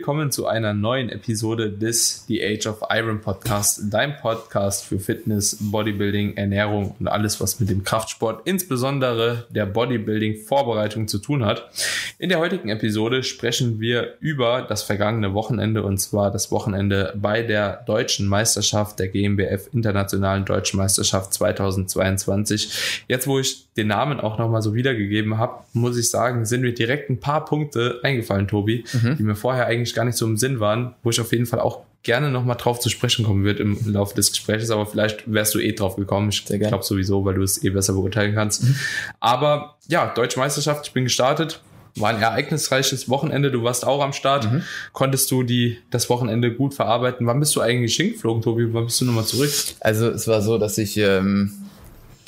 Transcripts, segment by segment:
Willkommen zu einer neuen Episode des The Age of Iron Podcast, dein Podcast für Fitness, Bodybuilding, Ernährung und alles, was mit dem Kraftsport, insbesondere der Bodybuilding-Vorbereitung zu tun hat. In der heutigen Episode sprechen wir über das vergangene Wochenende und zwar das Wochenende bei der deutschen Meisterschaft der GmbF Internationalen Deutschen Meisterschaft 2022. Jetzt, wo ich den Namen auch nochmal so wiedergegeben habe, muss ich sagen, sind mir direkt ein paar Punkte eingefallen, Tobi, mhm. die mir vorher vorher eigentlich gar nicht so im Sinn waren, wo ich auf jeden Fall auch gerne nochmal drauf zu sprechen kommen wird im Laufe des Gesprächs, aber vielleicht wärst du eh drauf gekommen. Ich glaube sowieso, weil du es eh besser beurteilen kannst. Mhm. Aber ja, Deutsche Meisterschaft, ich bin gestartet. War ein ereignisreiches Wochenende. Du warst auch am Start. Mhm. Konntest du die, das Wochenende gut verarbeiten? Wann bist du eigentlich hingeflogen, Tobi? Wann bist du nochmal zurück? Also, es war so, dass ich ähm,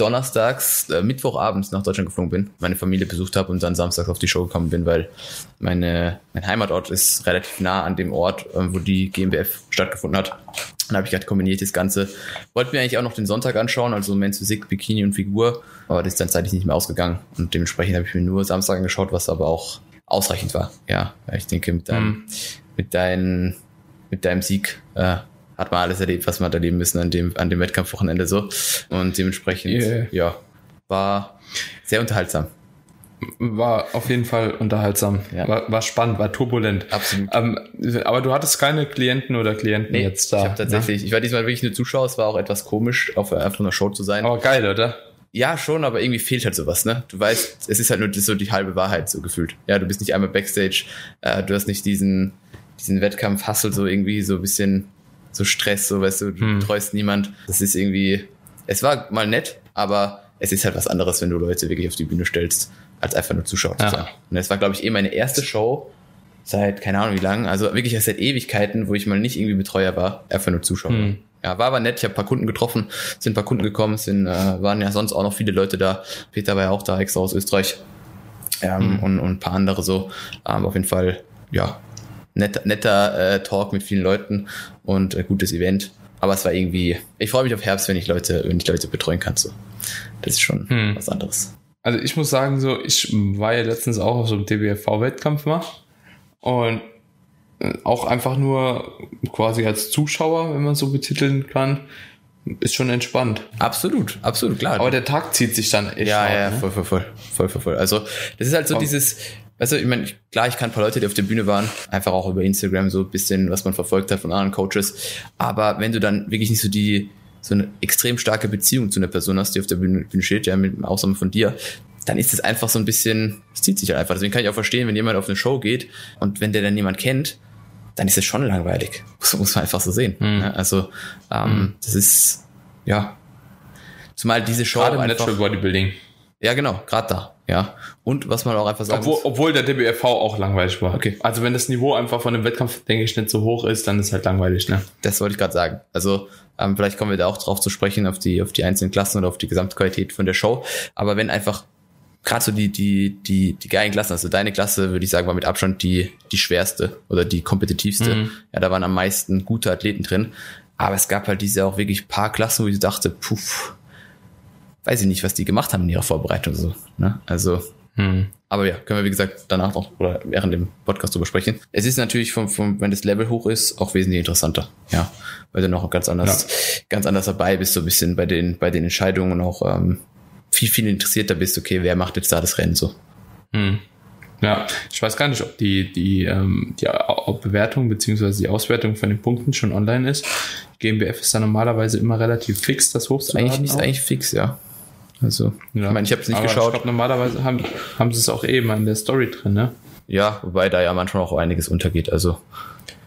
donnerstags, äh, Mittwochabends nach Deutschland geflogen bin, meine Familie besucht habe und dann samstags auf die Show gekommen bin, weil meine, mein Heimatort ist relativ nah an dem Ort, äh, wo die GmbF stattgefunden hat. Dann habe ich gerade kombiniert das Ganze. Wollte mir eigentlich auch noch den Sonntag anschauen, also Men's Physik, Bikini und Figur, aber das ist dann zeitlich nicht mehr ausgegangen und dementsprechend habe ich mir nur Samstag angeschaut, was aber auch ausreichend war. Ja, ich denke mit deinem, mhm. mit deinem, mit deinem Sieg äh, hat man alles erlebt, was man hat erleben müssen an dem, an dem Wettkampfwochenende so. Und dementsprechend, yeah. ja, war sehr unterhaltsam. War auf jeden Fall unterhaltsam. Ja. War, war spannend, war turbulent. Absolut. Ähm, aber du hattest keine Klienten oder Klienten nee, jetzt da. Ich habe tatsächlich, ne? ich war diesmal wirklich nur Zuschauer, es war auch etwas komisch, auf einfach einer Show zu sein. Aber geil, oder? Ja, schon, aber irgendwie fehlt halt sowas, ne? Du weißt, es ist halt nur so die halbe Wahrheit so gefühlt. Ja, du bist nicht einmal Backstage, äh, du hast nicht diesen, diesen Wettkampf-Hustle so irgendwie so ein bisschen so Stress, so weißt du, du hm. betreust niemand. Das ist irgendwie, es war mal nett, aber es ist halt was anderes, wenn du Leute wirklich auf die Bühne stellst, als einfach nur Zuschauer zu sein. Und das war, glaube ich, eh meine erste Show seit, keine Ahnung wie lang, also wirklich erst seit Ewigkeiten, wo ich mal nicht irgendwie Betreuer war, einfach nur Zuschauer. Hm. Ja, war aber nett. Ich habe paar Kunden getroffen, sind paar Kunden gekommen, sind, äh, waren ja sonst auch noch viele Leute da. Peter war ja auch da, extra aus Österreich. Ähm, hm. und, und ein paar andere so. Ähm, auf jeden Fall, ja, netter, netter äh, Talk mit vielen Leuten und äh, gutes Event. Aber es war irgendwie, ich freue mich auf Herbst, wenn ich Leute, wenn ich Leute betreuen kann. So. Das ist schon hm. was anderes. Also ich muss sagen, so, ich war ja letztens auch auf so einem TBFV-Wettkampf mal und äh, auch einfach nur quasi als Zuschauer, wenn man so betiteln kann, ist schon entspannt. Absolut, absolut, klar. Aber der Tag zieht sich dann echt Ja, ja, ne? voll, voll, voll, voll, voll, voll. Also das ist halt so oh. dieses, weißt du, ich meine, klar, ich kann ein paar Leute, die auf der Bühne waren, einfach auch über Instagram so ein bisschen, was man verfolgt hat von anderen Coaches. Aber wenn du dann wirklich nicht so die, so eine extrem starke Beziehung zu einer Person hast, die auf der Bühne, Bühne steht, ja, mit Ausnahme von dir, dann ist es einfach so ein bisschen, es zieht sich halt einfach. Deswegen kann ich auch verstehen, wenn jemand auf eine Show geht und wenn der dann jemand kennt, dann ist es schon langweilig. Das muss man einfach so sehen. Mhm. Also, ähm, mhm. das ist, ja. Zumal diese Show. Gerade im Natural Bodybuilding. Ja, genau, gerade da. Ja. Und was man auch einfach sagen obwohl, muss. Obwohl der DBFV auch langweilig war. Okay. Also wenn das Niveau einfach von dem Wettkampf, denke ich, nicht so hoch ist, dann ist halt langweilig, ne? Das wollte ich gerade sagen. Also ähm, vielleicht kommen wir da auch drauf zu sprechen, auf die, auf die einzelnen Klassen oder auf die Gesamtqualität von der Show. Aber wenn einfach gerade so die, die, die, die geilen Klassen, also deine Klasse, würde ich sagen, war mit Abstand die, die schwerste oder die kompetitivste. Mhm. Ja, da waren am meisten gute Athleten drin. Aber es gab halt diese auch wirklich paar Klassen, wo ich dachte, puff, weiß ich nicht, was die gemacht haben in ihrer Vorbereitung. So, ne? Also, hm. aber ja, können wir wie gesagt danach noch oder während dem Podcast drüber sprechen. Es ist natürlich vom, vom, wenn das Level hoch ist, auch wesentlich interessanter. Ja, weil du noch ganz anders, ja. ganz anders dabei bist, so ein bisschen bei den, bei den Entscheidungen und auch ähm, viel, viel interessierter bist, okay, wer macht jetzt da das Rennen so. Hm. Ja, ich weiß gar nicht, ob die, die, ähm, die Bewertung beziehungsweise die Auswertung von den Punkten schon online ist. GmbF ist da normalerweise immer relativ fix, das hochzuladen. Eigentlich nicht, eigentlich fix, ja. Also, ja. ich meine, ich habe es nicht Aber geschaut. Ich glaube, normalerweise haben, haben sie es auch eben in der Story drin, ne? Ja, wobei da ja manchmal auch einiges untergeht. Also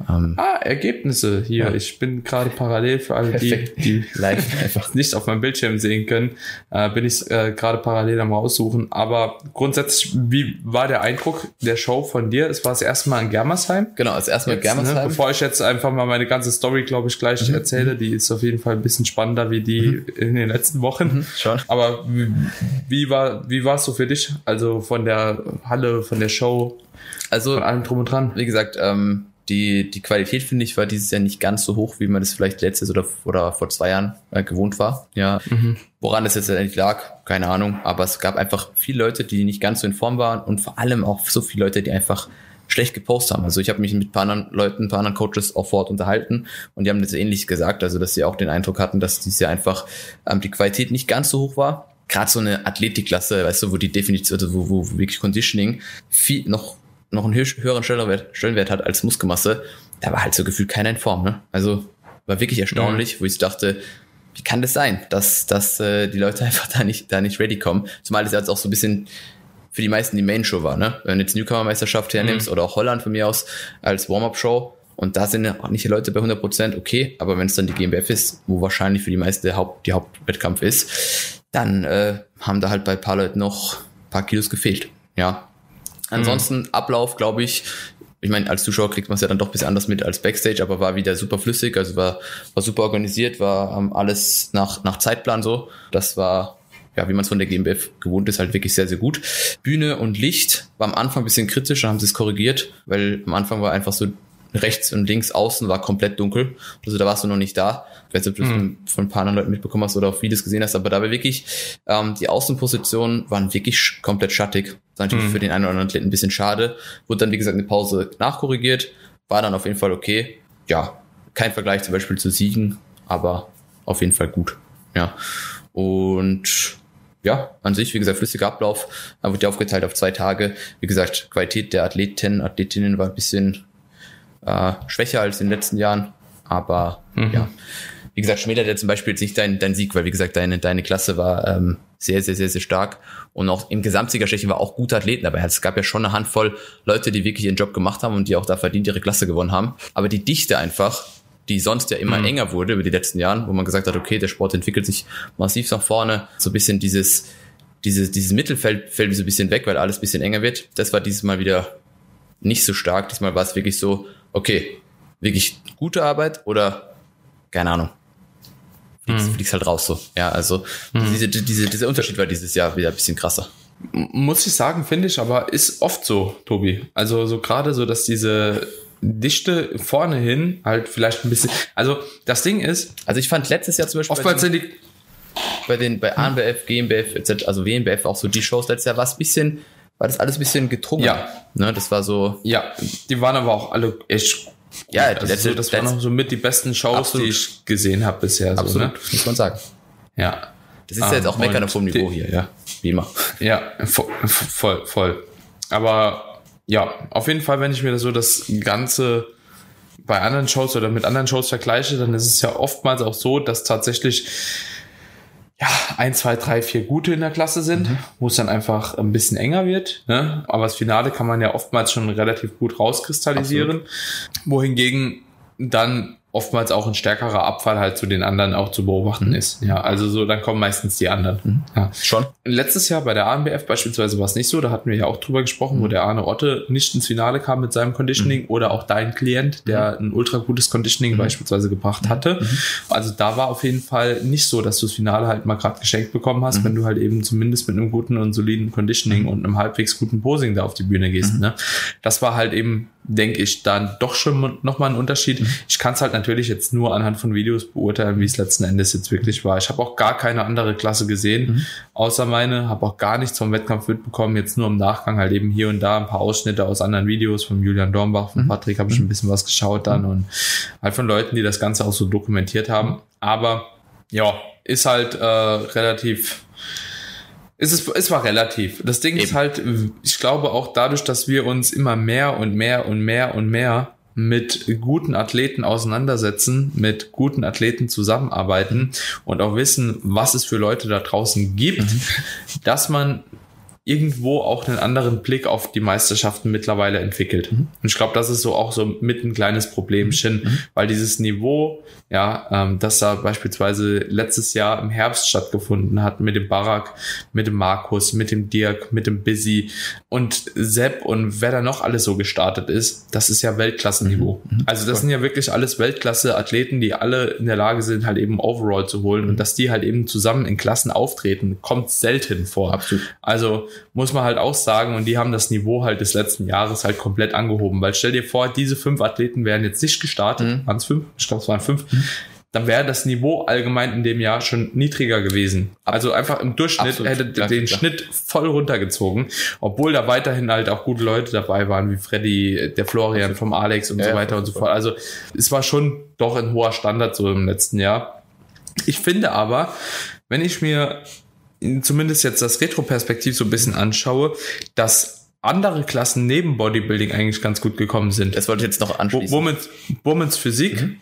ähm, ah, Ergebnisse hier. Ja. Ich bin gerade parallel für alle, die, die live einfach nicht auf meinem Bildschirm sehen können, äh, bin ich äh, gerade parallel am raussuchen. Aber grundsätzlich, wie war der Eindruck der Show von dir? Es war das erste Mal in Germersheim. Genau, das erste Mal in Germersheim. Ne? Bevor ich jetzt einfach mal meine ganze Story, glaube ich, gleich mhm. erzähle, die ist auf jeden Fall ein bisschen spannender wie die mhm. in den letzten Wochen. Mhm, schon. Aber wie, wie war wie war es so für dich? Also von der Halle, von der Show, also von allem drum und dran. Wie gesagt, ähm, die, die Qualität, finde ich, war dieses Jahr nicht ganz so hoch, wie man das vielleicht letztes oder, oder vor zwei Jahren äh, gewohnt war. Ja. Mhm. Woran es jetzt eigentlich lag, keine Ahnung. Aber es gab einfach viele Leute, die nicht ganz so in Form waren und vor allem auch so viele Leute, die einfach schlecht gepostet haben. Also ich habe mich mit ein paar anderen Leuten, ein paar anderen Coaches auch vor Ort unterhalten und die haben das ähnlich gesagt, also dass sie auch den Eindruck hatten, dass dieses Jahr einfach ähm, die Qualität nicht ganz so hoch war. Gerade so eine Athletikklasse, weißt du, wo die Definition, also wo, wo wirklich Conditioning viel noch noch einen höheren Stellenwert, Stellenwert hat als Muskelmasse, da war halt so gefühlt keiner in Form. Ne? Also war wirklich erstaunlich, mhm. wo ich dachte, wie kann das sein, dass, dass äh, die Leute einfach da nicht, da nicht ready kommen? Zumal das jetzt auch so ein bisschen für die meisten die Main-Show war. Ne? Wenn du jetzt Newcomer-Meisterschaft hernimmst mhm. oder auch Holland von mir aus als Warm-Up-Show und da sind auch nicht die Leute bei 100%, Prozent okay, aber wenn es dann die GmbF ist, wo wahrscheinlich für die meisten der Haupt, die Hauptwettkampf ist, dann äh, haben da halt bei ein paar Leuten noch ein paar Kilos gefehlt. Ja. Ansonsten mhm. Ablauf, glaube ich, ich meine, als Zuschauer kriegt man es ja dann doch ein bisschen anders mit als Backstage, aber war wieder super flüssig, also war, war super organisiert, war ähm, alles nach, nach Zeitplan so. Das war, ja, wie man es von der GmbF gewohnt ist, halt wirklich sehr, sehr gut. Bühne und Licht war am Anfang ein bisschen kritisch, dann haben sie es korrigiert, weil am Anfang war einfach so rechts und links außen war komplett dunkel. Also da warst du noch nicht da. Ich weiß nicht, ob du mhm. von, von ein paar anderen Leuten mitbekommen hast oder auf Videos gesehen hast, aber da war wirklich, ähm, die Außenpositionen waren wirklich komplett schattig. Das war natürlich mhm. für den einen oder anderen Athleten ein bisschen schade. Wurde dann, wie gesagt, eine Pause nachkorrigiert. War dann auf jeden Fall okay. Ja, kein Vergleich zum Beispiel zu Siegen, aber auf jeden Fall gut. Ja. Und ja, an sich, wie gesagt, flüssiger Ablauf, dann wird ja aufgeteilt auf zwei Tage. Wie gesagt, Qualität der Athleten, Athletinnen war ein bisschen äh, schwächer als in den letzten Jahren. Aber mhm. ja, wie gesagt, schmälert ja zum Beispiel jetzt nicht dein, dein Sieg, weil wie gesagt, deine, deine Klasse war ähm, sehr, sehr, sehr, sehr stark. Und auch im Gesamtsiegerstechen war auch gute Athleten dabei. Es gab ja schon eine Handvoll Leute, die wirklich ihren Job gemacht haben und die auch da verdient ihre Klasse gewonnen haben. Aber die Dichte einfach, die sonst ja immer mhm. enger wurde über die letzten Jahren, wo man gesagt hat, okay, der Sport entwickelt sich massiv nach vorne. So ein bisschen dieses, dieses, dieses Mittelfeld fällt so ein bisschen weg, weil alles ein bisschen enger wird. Das war dieses Mal wieder nicht so stark. Diesmal war es wirklich so, okay, wirklich gute Arbeit oder keine Ahnung. Fliegst, mhm. fliegst halt raus so. Ja, also mhm. diese, diese, dieser Unterschied war dieses Jahr wieder ein bisschen krasser. Muss ich sagen, finde ich, aber ist oft so, Tobi. Also so gerade so, dass diese Dichte vorne hin halt vielleicht ein bisschen. Also das Ding ist. Also ich fand letztes Jahr zum Beispiel. Oftmals sind die bei den bei ANBF, GmbF, etc., also WNBF auch so die Shows letztes Jahr war es ein bisschen war das alles ein bisschen gedrungen. Ja. Ne, das war so. Ja, die waren aber auch alle echt. Ja, also letzte, so, das waren noch so mit die besten Shows, absolut. die ich gesehen habe bisher. Absolut, so, ne? muss man sagen. Ja. Das ist ja jetzt auch Meckern auf hohem Niveau hier, ja. Wie immer. Ja, voll, voll. Aber ja, auf jeden Fall, wenn ich mir so das Ganze bei anderen Shows oder mit anderen Shows vergleiche, dann ist es ja oftmals auch so, dass tatsächlich ja, ein, zwei, drei, vier gute in der Klasse sind, mhm. wo es dann einfach ein bisschen enger wird. Ne? Aber das Finale kann man ja oftmals schon relativ gut rauskristallisieren. Absolut. Wohingegen dann oftmals auch ein stärkerer Abfall halt zu den anderen auch zu beobachten mhm. ist. Ja, also so, dann kommen meistens die anderen. Mhm. Ja. Schon. Letztes Jahr bei der ANBF beispielsweise war es nicht so, da hatten wir ja auch drüber gesprochen, mhm. wo der Arne Otte nicht ins Finale kam mit seinem Conditioning mhm. oder auch dein Klient, der mhm. ein ultra gutes Conditioning mhm. beispielsweise gebracht hatte. Also da war auf jeden Fall nicht so, dass du das Finale halt mal gerade geschenkt bekommen hast, wenn du halt eben zumindest mit einem guten und soliden Conditioning und einem halbwegs guten Posing da auf die Bühne gehst. Ne? Das war halt eben denke ich, dann doch schon nochmal ein Unterschied. Mhm. Ich kann es halt natürlich jetzt nur anhand von Videos beurteilen, wie es letzten Endes jetzt wirklich war. Ich habe auch gar keine andere Klasse gesehen, mhm. außer meine, habe auch gar nichts vom Wettkampf mitbekommen, jetzt nur im Nachgang halt eben hier und da ein paar Ausschnitte aus anderen Videos von Julian Dornbach, von mhm. Patrick habe ich ein bisschen was geschaut dann mhm. und halt von Leuten, die das Ganze auch so dokumentiert haben. Aber ja, ist halt äh, relativ es, ist, es war relativ. Das Ding Eben. ist halt, ich glaube auch dadurch, dass wir uns immer mehr und mehr und mehr und mehr mit guten Athleten auseinandersetzen, mit guten Athleten zusammenarbeiten und auch wissen, was es für Leute da draußen gibt, mhm. dass man irgendwo auch einen anderen Blick auf die Meisterschaften mittlerweile entwickelt. Mhm. Und ich glaube, das ist so auch so mit ein kleines Problemchen, mhm. weil dieses Niveau, ja, ähm, das da beispielsweise letztes Jahr im Herbst stattgefunden hat mit dem Barak, mit dem Markus, mit dem Dirk, mit dem Busy und Sepp und wer da noch alles so gestartet ist, das ist ja Weltklassenniveau. Mhm. mhm. Also das sind ja wirklich alles Weltklasse-Athleten, die alle in der Lage sind, halt eben Overall zu holen und mhm. dass die halt eben zusammen in Klassen auftreten, kommt selten vor. Absolut. Also muss man halt auch sagen, und die haben das Niveau halt des letzten Jahres halt komplett angehoben, weil stell dir vor, diese fünf Athleten wären jetzt nicht gestartet, mhm. waren es fünf? Ich glaube, es waren fünf. Mhm. dann wäre das Niveau allgemein in dem Jahr schon niedriger gewesen. Also einfach im Durchschnitt Absolut. hätte Ja, den klar. Schnitt voll runtergezogen, obwohl da weiterhin halt auch gute Leute dabei waren, wie Freddy, der Florian vom Alex und Ja, so weiter und so fort. Also es war schon doch ein hoher Standard so im letzten Jahr. Ich finde aber, wenn ich mir zumindest jetzt das Retro-Perspektiv so ein bisschen anschaue, dass andere Klassen neben Bodybuilding eigentlich ganz gut gekommen sind. Das wollte ich jetzt noch anschließen. Womit Womens Physik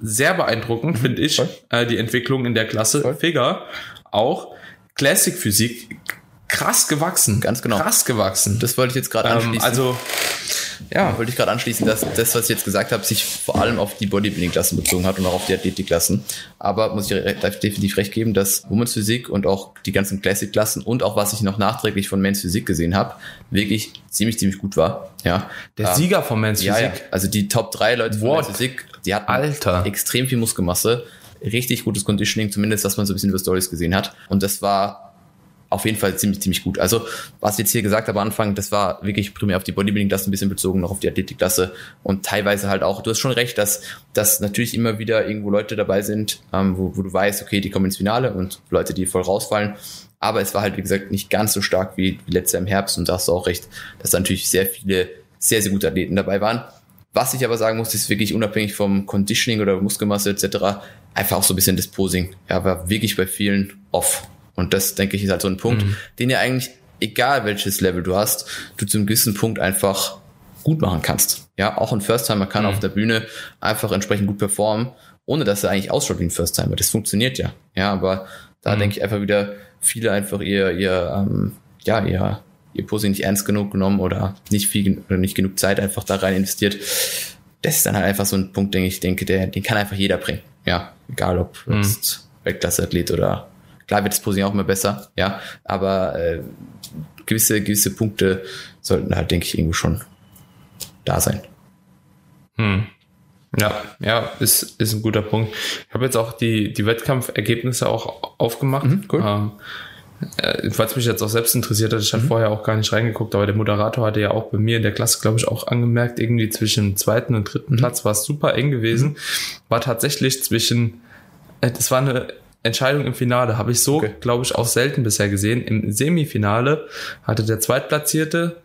sehr beeindruckend, finde ich, äh, die Entwicklung in der Klasse. Voll. Figure auch. Classic Physik krass gewachsen. Ganz genau. Krass gewachsen. das wollte ich jetzt gerade ähm, anschließen. also, Ja, wollte ich gerade anschließen, dass das, was ich jetzt gesagt habe, sich vor allem auf die Bodybuilding-Klassen bezogen hat und auch auf die Athletik-Klassen. Aber muss ich definitiv recht geben, dass Women's Physik und auch die ganzen Classic-Klassen und auch was ich noch nachträglich von Men's Physik gesehen habe, wirklich ziemlich, ziemlich gut war. Ja. der Ähm, Sieger von Men's ja, ja, Physik. also die Top 3 Leute von What? Men's Physik, die hatten Alter. extrem viel Muskelmasse, richtig gutes Conditioning, zumindest was man so ein bisschen über Stories gesehen hat. Und das war auf jeden Fall ziemlich, ziemlich gut. Also, was ich jetzt hier gesagt habe am Anfang, das war wirklich primär auf die Bodybuilding-Klasse ein bisschen bezogen, noch auf die Athletik-Klasse und teilweise halt auch, du hast schon recht, dass, dass natürlich immer wieder irgendwo Leute dabei sind, ähm, wo, wo du weißt, okay, die kommen ins Finale und Leute, die voll rausfallen. Aber es war halt, wie gesagt, nicht ganz so stark wie letztes Jahr im Herbst und da hast du auch recht, dass da natürlich sehr viele, sehr, sehr gute Athleten dabei waren. Was ich aber sagen muss, ist wirklich unabhängig vom Conditioning oder Muskelmasse etc. einfach auch so ein bisschen das Posing. Ja, war wirklich bei vielen off. Und das, denke ich, ist halt so ein Punkt, den ja eigentlich, egal welches Level du hast, du zu einem gewissen Punkt einfach gut machen kannst. Ja, auch ein First-Timer kann auf der Bühne einfach entsprechend gut performen, ohne dass er eigentlich ausschaut wie ein First-Timer. Das funktioniert ja. Ja, aber da denke ich einfach wieder, viele einfach ihr, ihr, ähm, ja, ihr, ihr Posing nicht ernst genug genommen oder nicht viel oder nicht genug Zeit einfach da rein investiert. Das ist dann halt einfach so ein Punkt, den ich denke, der, den kann einfach jeder bringen. Ja, egal ob jetzt Weltklasse-Athlet oder klar wird das Posing auch immer besser, ja, aber äh, gewisse, gewisse Punkte sollten halt, denke ich, irgendwo schon da sein. Hm. Ja, ja, ist, ist ein guter Punkt. Ich habe jetzt auch die, die Wettkampfergebnisse auch aufgemacht. Mhm, cool. Ähm, äh, es mich jetzt auch selbst interessiert hat, ich hatte vorher auch gar nicht reingeguckt, aber der Moderator hatte ja auch bei mir in der Klasse, glaube ich, auch angemerkt, irgendwie zwischen dem zweiten und dritten Platz war es super eng gewesen. War tatsächlich zwischen, äh, das war eine Entscheidung im Finale, habe ich so, Okay. glaube ich, auch selten bisher gesehen. Im Semifinale hatte der Zweitplatzierte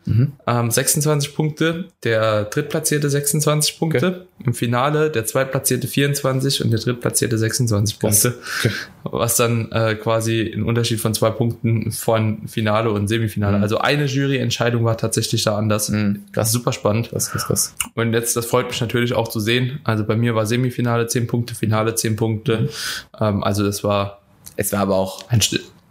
ähm, 26 Punkte, der Drittplatzierte 26 Punkte, im Finale der Zweitplatzierte 24 und der Drittplatzierte 26 Krass. Punkte, was dann äh, quasi ein Unterschied von zwei Punkten von Finale und Semifinale. Also eine Juryentscheidung war tatsächlich da anders. Mhm, krass. Super spannend. Das ist das. Und jetzt, das freut mich natürlich auch zu sehen. Also bei mir war Semifinale 10 Punkte, Finale 10 Punkte. Ähm, also das war Es war aber auch ein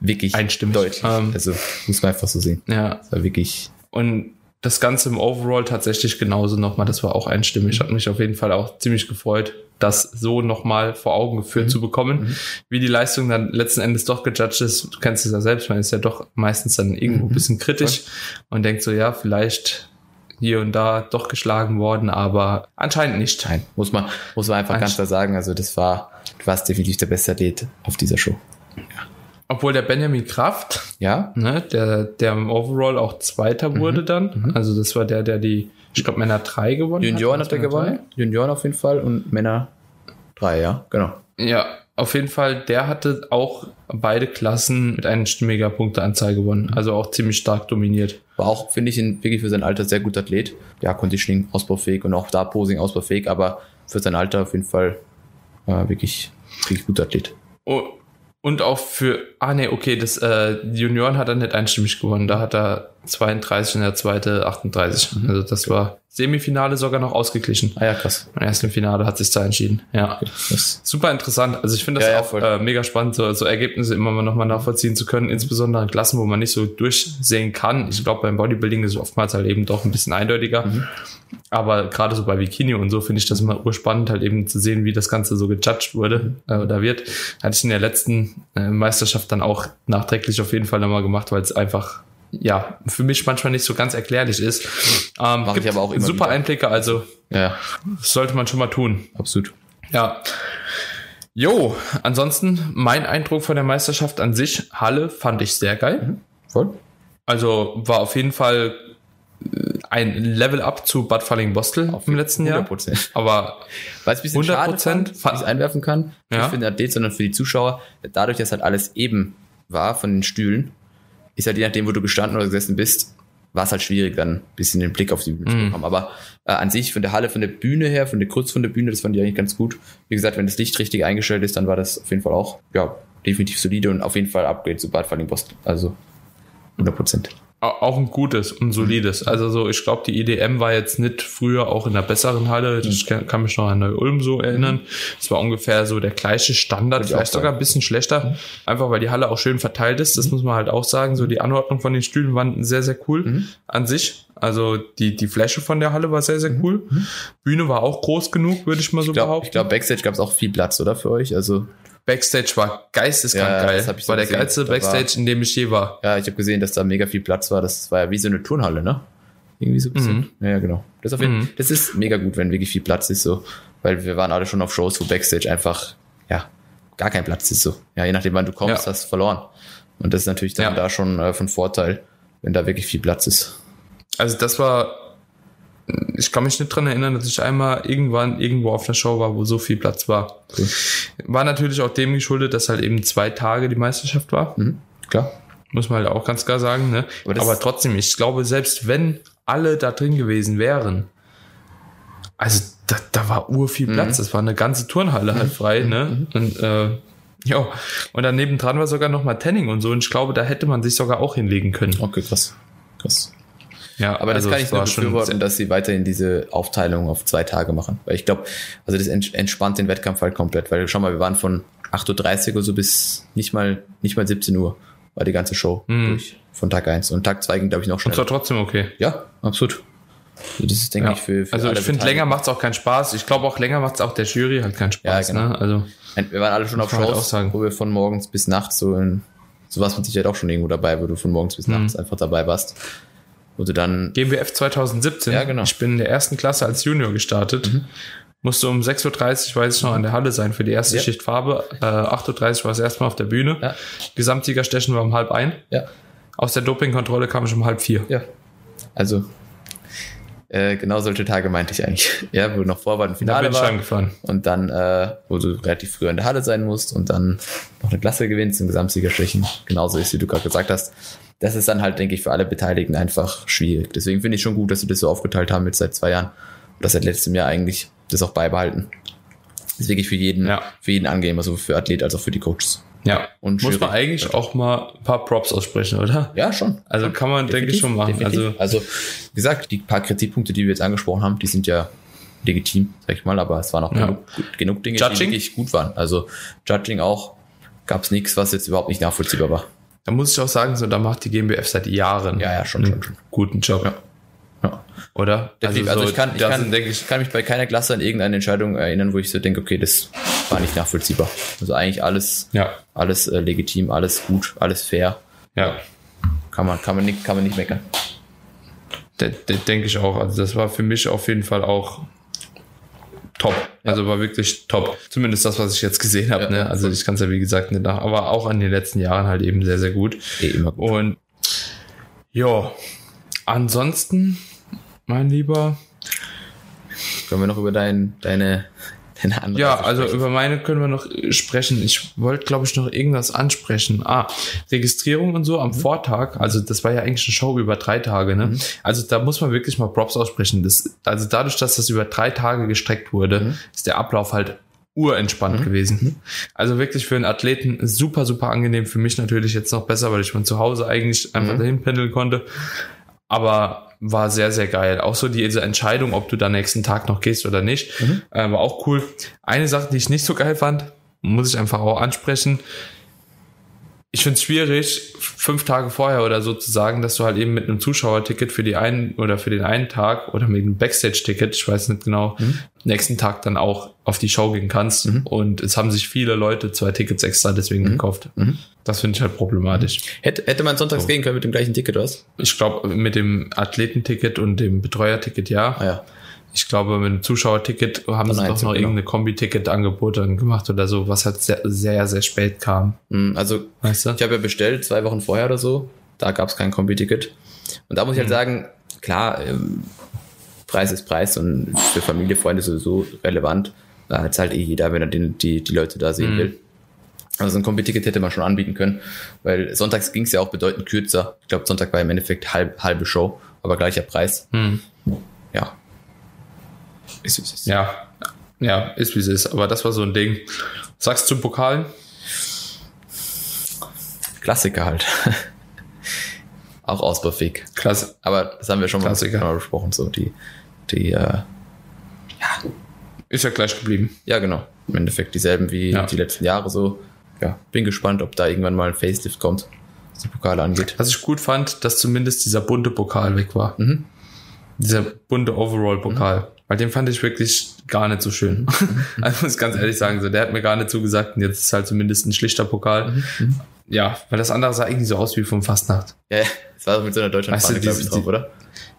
wirklich Einstimmig. deutlich. Ähm, also muss man einfach so sehen. ja. Es war wirklich Und das Ganze im Overall tatsächlich genauso nochmal. Das war auch einstimmig. Hat mich auf jeden Fall auch ziemlich gefreut, das so nochmal vor Augen geführt zu bekommen. Wie die Leistung dann letzten Endes doch gejudged ist. Du kennst es ja selbst, man ist ja doch meistens dann irgendwo ein bisschen kritisch und denkt so, ja, vielleicht hier und da doch geschlagen worden, aber anscheinend nicht. Nein, muss man, muss man einfach Ein- ganz klar sagen. Also das war, du warst definitiv der beste Athlet auf dieser Show. Obwohl der Benjamin Kraft, Ja? ne, der, der im Overall auch Zweiter wurde dann. Also das war der, der die, ich glaube, Männer 3 gewonnen Junioren hat. hat er gewonnen. Junioren auf jeden Fall und Männer drei, ja, genau. Ja, auf jeden Fall, der hatte auch beide Klassen mit einstimmiger Punkteanzahl gewonnen. Also auch ziemlich stark dominiert. War auch, finde ich, ein, wirklich für sein Alter sehr guter Athlet. Ja, Conditioning ausbaufähig und auch da Posing ausbaufähig, aber für sein Alter auf jeden Fall äh, wirklich, wirklich guter Athlet. Oh, und auch für, ah nee, okay, das äh, Junioren hat er nicht einstimmig gewonnen. Da hat er 32 und der zweite 38. Also das war Semifinale sogar noch ausgeglichen. Ah ja, krass. Im ersten Finale hat sich da entschieden. Ja. Das, Super interessant. Also ich finde das Ja, ja, auch voll. äh, mega spannend, so, so Ergebnisse immer mal nochmal nachvollziehen zu können, insbesondere in Klassen, wo man nicht so durchsehen kann. Ich glaube, beim Bodybuilding ist es oftmals halt eben doch ein bisschen eindeutiger. Mhm. Aber gerade so bei Bikini und so finde ich das immer urspannend, halt eben zu sehen, wie das Ganze so gejudged wurde äh, oder wird. Hatte ich in der letzten äh, Meisterschaft dann auch nachträglich auf jeden Fall nochmal gemacht, weil es einfach ja, für mich manchmal nicht so ganz erklärlich ist. Ähm, Mach ich aber auch immer super wieder. Einblicke, also ja, sollte man schon mal tun. absolut. Ja. Jo, ansonsten mein Eindruck von der Meisterschaft an sich, Halle fand ich sehr geil. Voll. Also war auf jeden Fall ein Level up zu Bad Falling-Bostel im letzten Jahr. 100%. Aber Weil es ein bisschen 100% schade fand, ich einwerfen kann, Ja. nicht für den Athlet, sondern für die Zuschauer, dadurch, dass halt alles eben war von den Stühlen, ist halt je nachdem, wo du gestanden oder gesessen bist, war es halt schwierig, dann ein bisschen den Blick auf die Bühne zu Mhm. bekommen. Aber äh, an sich von der Halle, von der Bühne her, von der Kurz von der Bühne, das fand ich eigentlich ganz gut. Wie gesagt, wenn das Licht richtig eingestellt ist, dann war das auf jeden Fall auch, ja, definitiv solide und auf jeden Fall Upgrade zu Bad Falling-Boston. Also 100 Prozent. Au- auch ein gutes und solides. Also so, ich glaube, die IDM war jetzt nicht früher auch in einer besseren Halle. Ich kann, kann mich noch an Neu-Ulm so erinnern. Es war ungefähr so der gleiche Standard, vielleicht sogar ein bisschen schlechter. Einfach weil die Halle auch schön verteilt ist. Das muss man halt auch sagen. So die Anordnung von den Stühlen waren sehr, sehr cool an sich. Also die, die Fläche von der Halle war sehr, sehr cool. Bühne war auch groß genug, würde ich mal so Ich glaube, behaupten. ich glaub, Backstage gab es auch viel Platz, oder für euch? Also Backstage war geisteskrank Ja, geil. das hab ich so war der gesehen. geilste Da war- Backstage, in dem ich je war. Ja, ich habe gesehen, dass da mega viel Platz war. Das war ja wie so eine Turnhalle, ne? Irgendwie so ein bisschen. Ja, ja, genau. Das, ist auf jeden, Mhm. das ist mega gut, wenn wirklich viel Platz ist, so. Weil wir waren alle schon auf Shows, wo Backstage einfach, ja, gar kein Platz ist, so. Ja, je nachdem, wann du kommst, Ja. hast du verloren. Und das ist natürlich dann Ja. da schon äh, von Vorteil, wenn da wirklich viel Platz ist. Also das war, ich kann mich nicht dran erinnern, dass ich einmal irgendwann irgendwo auf einer Show war, wo so viel Platz war. Cool. War natürlich auch dem geschuldet, dass halt eben zwei Tage die Meisterschaft war. Mhm. Klar. Muss man halt auch ganz klar sagen. Ne? Aber Aber, trotzdem, ich glaube, selbst wenn alle da drin gewesen wären, also da, da war ur viel Platz. Das war eine ganze Turnhalle halt frei. Ne? Und äh, ja, und dann nebendran war sogar noch mal Tanning und so. Und ich glaube, da hätte man sich sogar auch hinlegen können. Okay, krass. Krass. Ja, Aber das also kann es ich nur schon befürworten, dass sie weiterhin diese Aufteilung auf zwei Tage machen. Weil ich glaube, also das ents- entspannt den Wettkampf halt komplett. Weil schau mal, wir waren von 8.30 Uhr oder so bis nicht mal, nicht mal 17 Uhr war die ganze Show Mhm. durch. Von Tag 1. Und Tag 2 ging, glaube ich, noch Und zwar trotzdem okay. Ja, absolut. Also das ist, denke Ja. ich, für, für also ich finde, länger macht's auch keinen Spaß. Ich glaube auch länger macht's auch der Jury halt keinen Spaß. Ja, genau. ne? Also Wir waren alle schon auf man halt Shows, sagen. wo wir von morgens bis nachts so in, so warst mit Sicherheit auch schon irgendwo dabei, wo du von morgens bis Mhm. nachts einfach dabei warst. Du dann, GmbF 2017. Ja, genau. Mhm. Ich bin in der ersten Klasse als Junior gestartet. Musste um 6.30 Uhr, weiß ich noch, an der Halle sein für die erste Ja. Schicht Farbe. Äh, 8.30 Uhr war es erstmal auf der Bühne. Ja. Gesamtsiegerstechen war um halb ein. ja, Aus der Dopingkontrolle kam ich um halb vier. Ja. Also, äh, genau solche Tage meinte ich eigentlich. Ja, wo noch Vorwahl im Da Finale bin ich war. angefahren. Und dann, äh, wo du relativ früh in der Halle sein musst und dann noch eine Klasse gewinnst und Gesamtsieger stechen. Genauso ist, wie du gerade gesagt hast. Das ist dann halt, denke ich, für alle Beteiligten einfach schwierig. Deswegen finde ich schon gut, dass sie das so aufgeteilt haben jetzt seit zwei Jahren. Und das seit letztem Jahr eigentlich das auch beibehalten. Das ist wirklich für jeden, Ja. für jeden angenehm, also für Athlet als auch für die Coaches. Ja. Und Muss man eigentlich auch mal ein paar Props aussprechen, oder? Ja, schon. Also Schon. kann man, denke ich, schon machen. definitiv. Also Also, wie gesagt, die paar Kritikpunkte, die wir jetzt angesprochen haben, die sind ja legitim, sag ich mal, aber es waren auch Ja. genug, gut- genug Dinge, Judging? die wirklich gut waren. Also, Judging auch, gab es nichts, was jetzt überhaupt nicht nachvollziehbar war. da muss ich auch sagen, so da macht die GmbF seit Jahren Ja, ja, schon, einen schon, schon. guten Job. Ja. Ja. Oder? Definitiv. Also, so, ich, kann, ich, kann, sind, ich kann mich bei keiner Klasse an irgendeine Entscheidung erinnern, wo ich so denke, okay, das war nicht nachvollziehbar. Also eigentlich alles, ja, alles äh, legitim, alles gut, alles fair. ja. Kann man, kann man nicht, kann man nicht meckern. De de denke ich auch. Also das war für mich auf jeden Fall auch top. Also war wirklich top. Zumindest das, was ich jetzt gesehen habe. Ja, ne? Also ich kann es ja wie gesagt nicht nach, aber auch an den letzten Jahren halt eben sehr, sehr gut. Eh immer gut. Und ja, ansonsten, mein Lieber, Können wir noch über dein, deine, deine andere Ja, also über meine können wir noch äh, sprechen. Ich wollte, glaube ich, noch irgendwas ansprechen. Ah, Registrierung und so am Vortag. Also das war ja eigentlich eine Show über drei Tage. Ne? Also da muss man wirklich mal Props aussprechen. Das, also dadurch, dass das über drei Tage gestreckt wurde, ist der Ablauf halt urentspannt gewesen. Also wirklich für einen Athleten super, super angenehm. Für mich natürlich jetzt noch besser, weil ich von zu Hause eigentlich einfach dahin pendeln konnte. Aber war sehr, sehr geil. Auch so diese Entscheidung, ob du da nächsten Tag noch gehst oder nicht, äh, war auch cool. Eine Sache, die ich nicht so geil fand, muss ich einfach auch ansprechen. Ich finde es schwierig, fünf Tage vorher oder so zu sagen, dass du halt eben mit einem Zuschauerticket für die einen oder für den einen Tag oder mit einem Backstage-Ticket, ich weiß nicht genau, nächsten Tag dann auch auf die Show gehen kannst. Und es haben sich viele Leute zwei Tickets extra deswegen gekauft. Das finde ich halt problematisch. Hätte, hätte man sonntags gehen können mit dem gleichen Ticket, oder was? Ich glaube, mit dem Athletenticket und dem Betreuerticket ja. Ah ja. Ich glaube, mit dem Zuschauerticket haben sie doch noch genau. irgendeine Kombi-Ticket-Angebot dann gemacht oder so, was halt sehr, sehr, sehr spät kam. Hm, Also, Weißt du? ich habe ja bestellt, zwei Wochen vorher oder so. Da gab es kein Kombi-Ticket. Und da muss ich halt sagen, klar, ähm, Preis ist Preis und für Familie, Freunde sowieso relevant. Da hat halt eh jeder, wenn er den, die, die Leute da sehen Mhm. will. Also ein Kombi-Ticket hätte man schon anbieten können, weil sonntags ging es ja auch bedeutend kürzer. Ich glaube, Sonntag war im Endeffekt halb, halbe Show, aber gleicher Preis. Hm. Ja. Ist, ist, ist. Ja, ja, ist wie es ist. Aber das war so ein Ding. Was sagst du zum Pokal? Klassiker halt. auch ausbaufähig. Klasse. Aber das haben wir schon mal, Klassiker. mal besprochen, so die, die, äh, Ist ja gleich geblieben. ja genau, im Endeffekt dieselben wie Ja. die letzten Jahre so. Ja, bin gespannt, ob da irgendwann mal ein Facelift kommt, was die Pokale angeht. Was ich gut fand, dass zumindest dieser bunte Pokal weg war. Mhm. Dieser bunte Overall-Pokal. Weil den fand ich wirklich gar nicht so schön. also muss ich ganz ehrlich sagen, so, der hat mir gar nicht zugesagt und jetzt ist halt zumindest ein schlichter Pokal. Mhm. Ja, weil das andere sah irgendwie so aus wie vom Fastnacht. Ja, ja, das war mit so einer Deutschlandfahne, Weißt du, glaube ich, drauf, oder?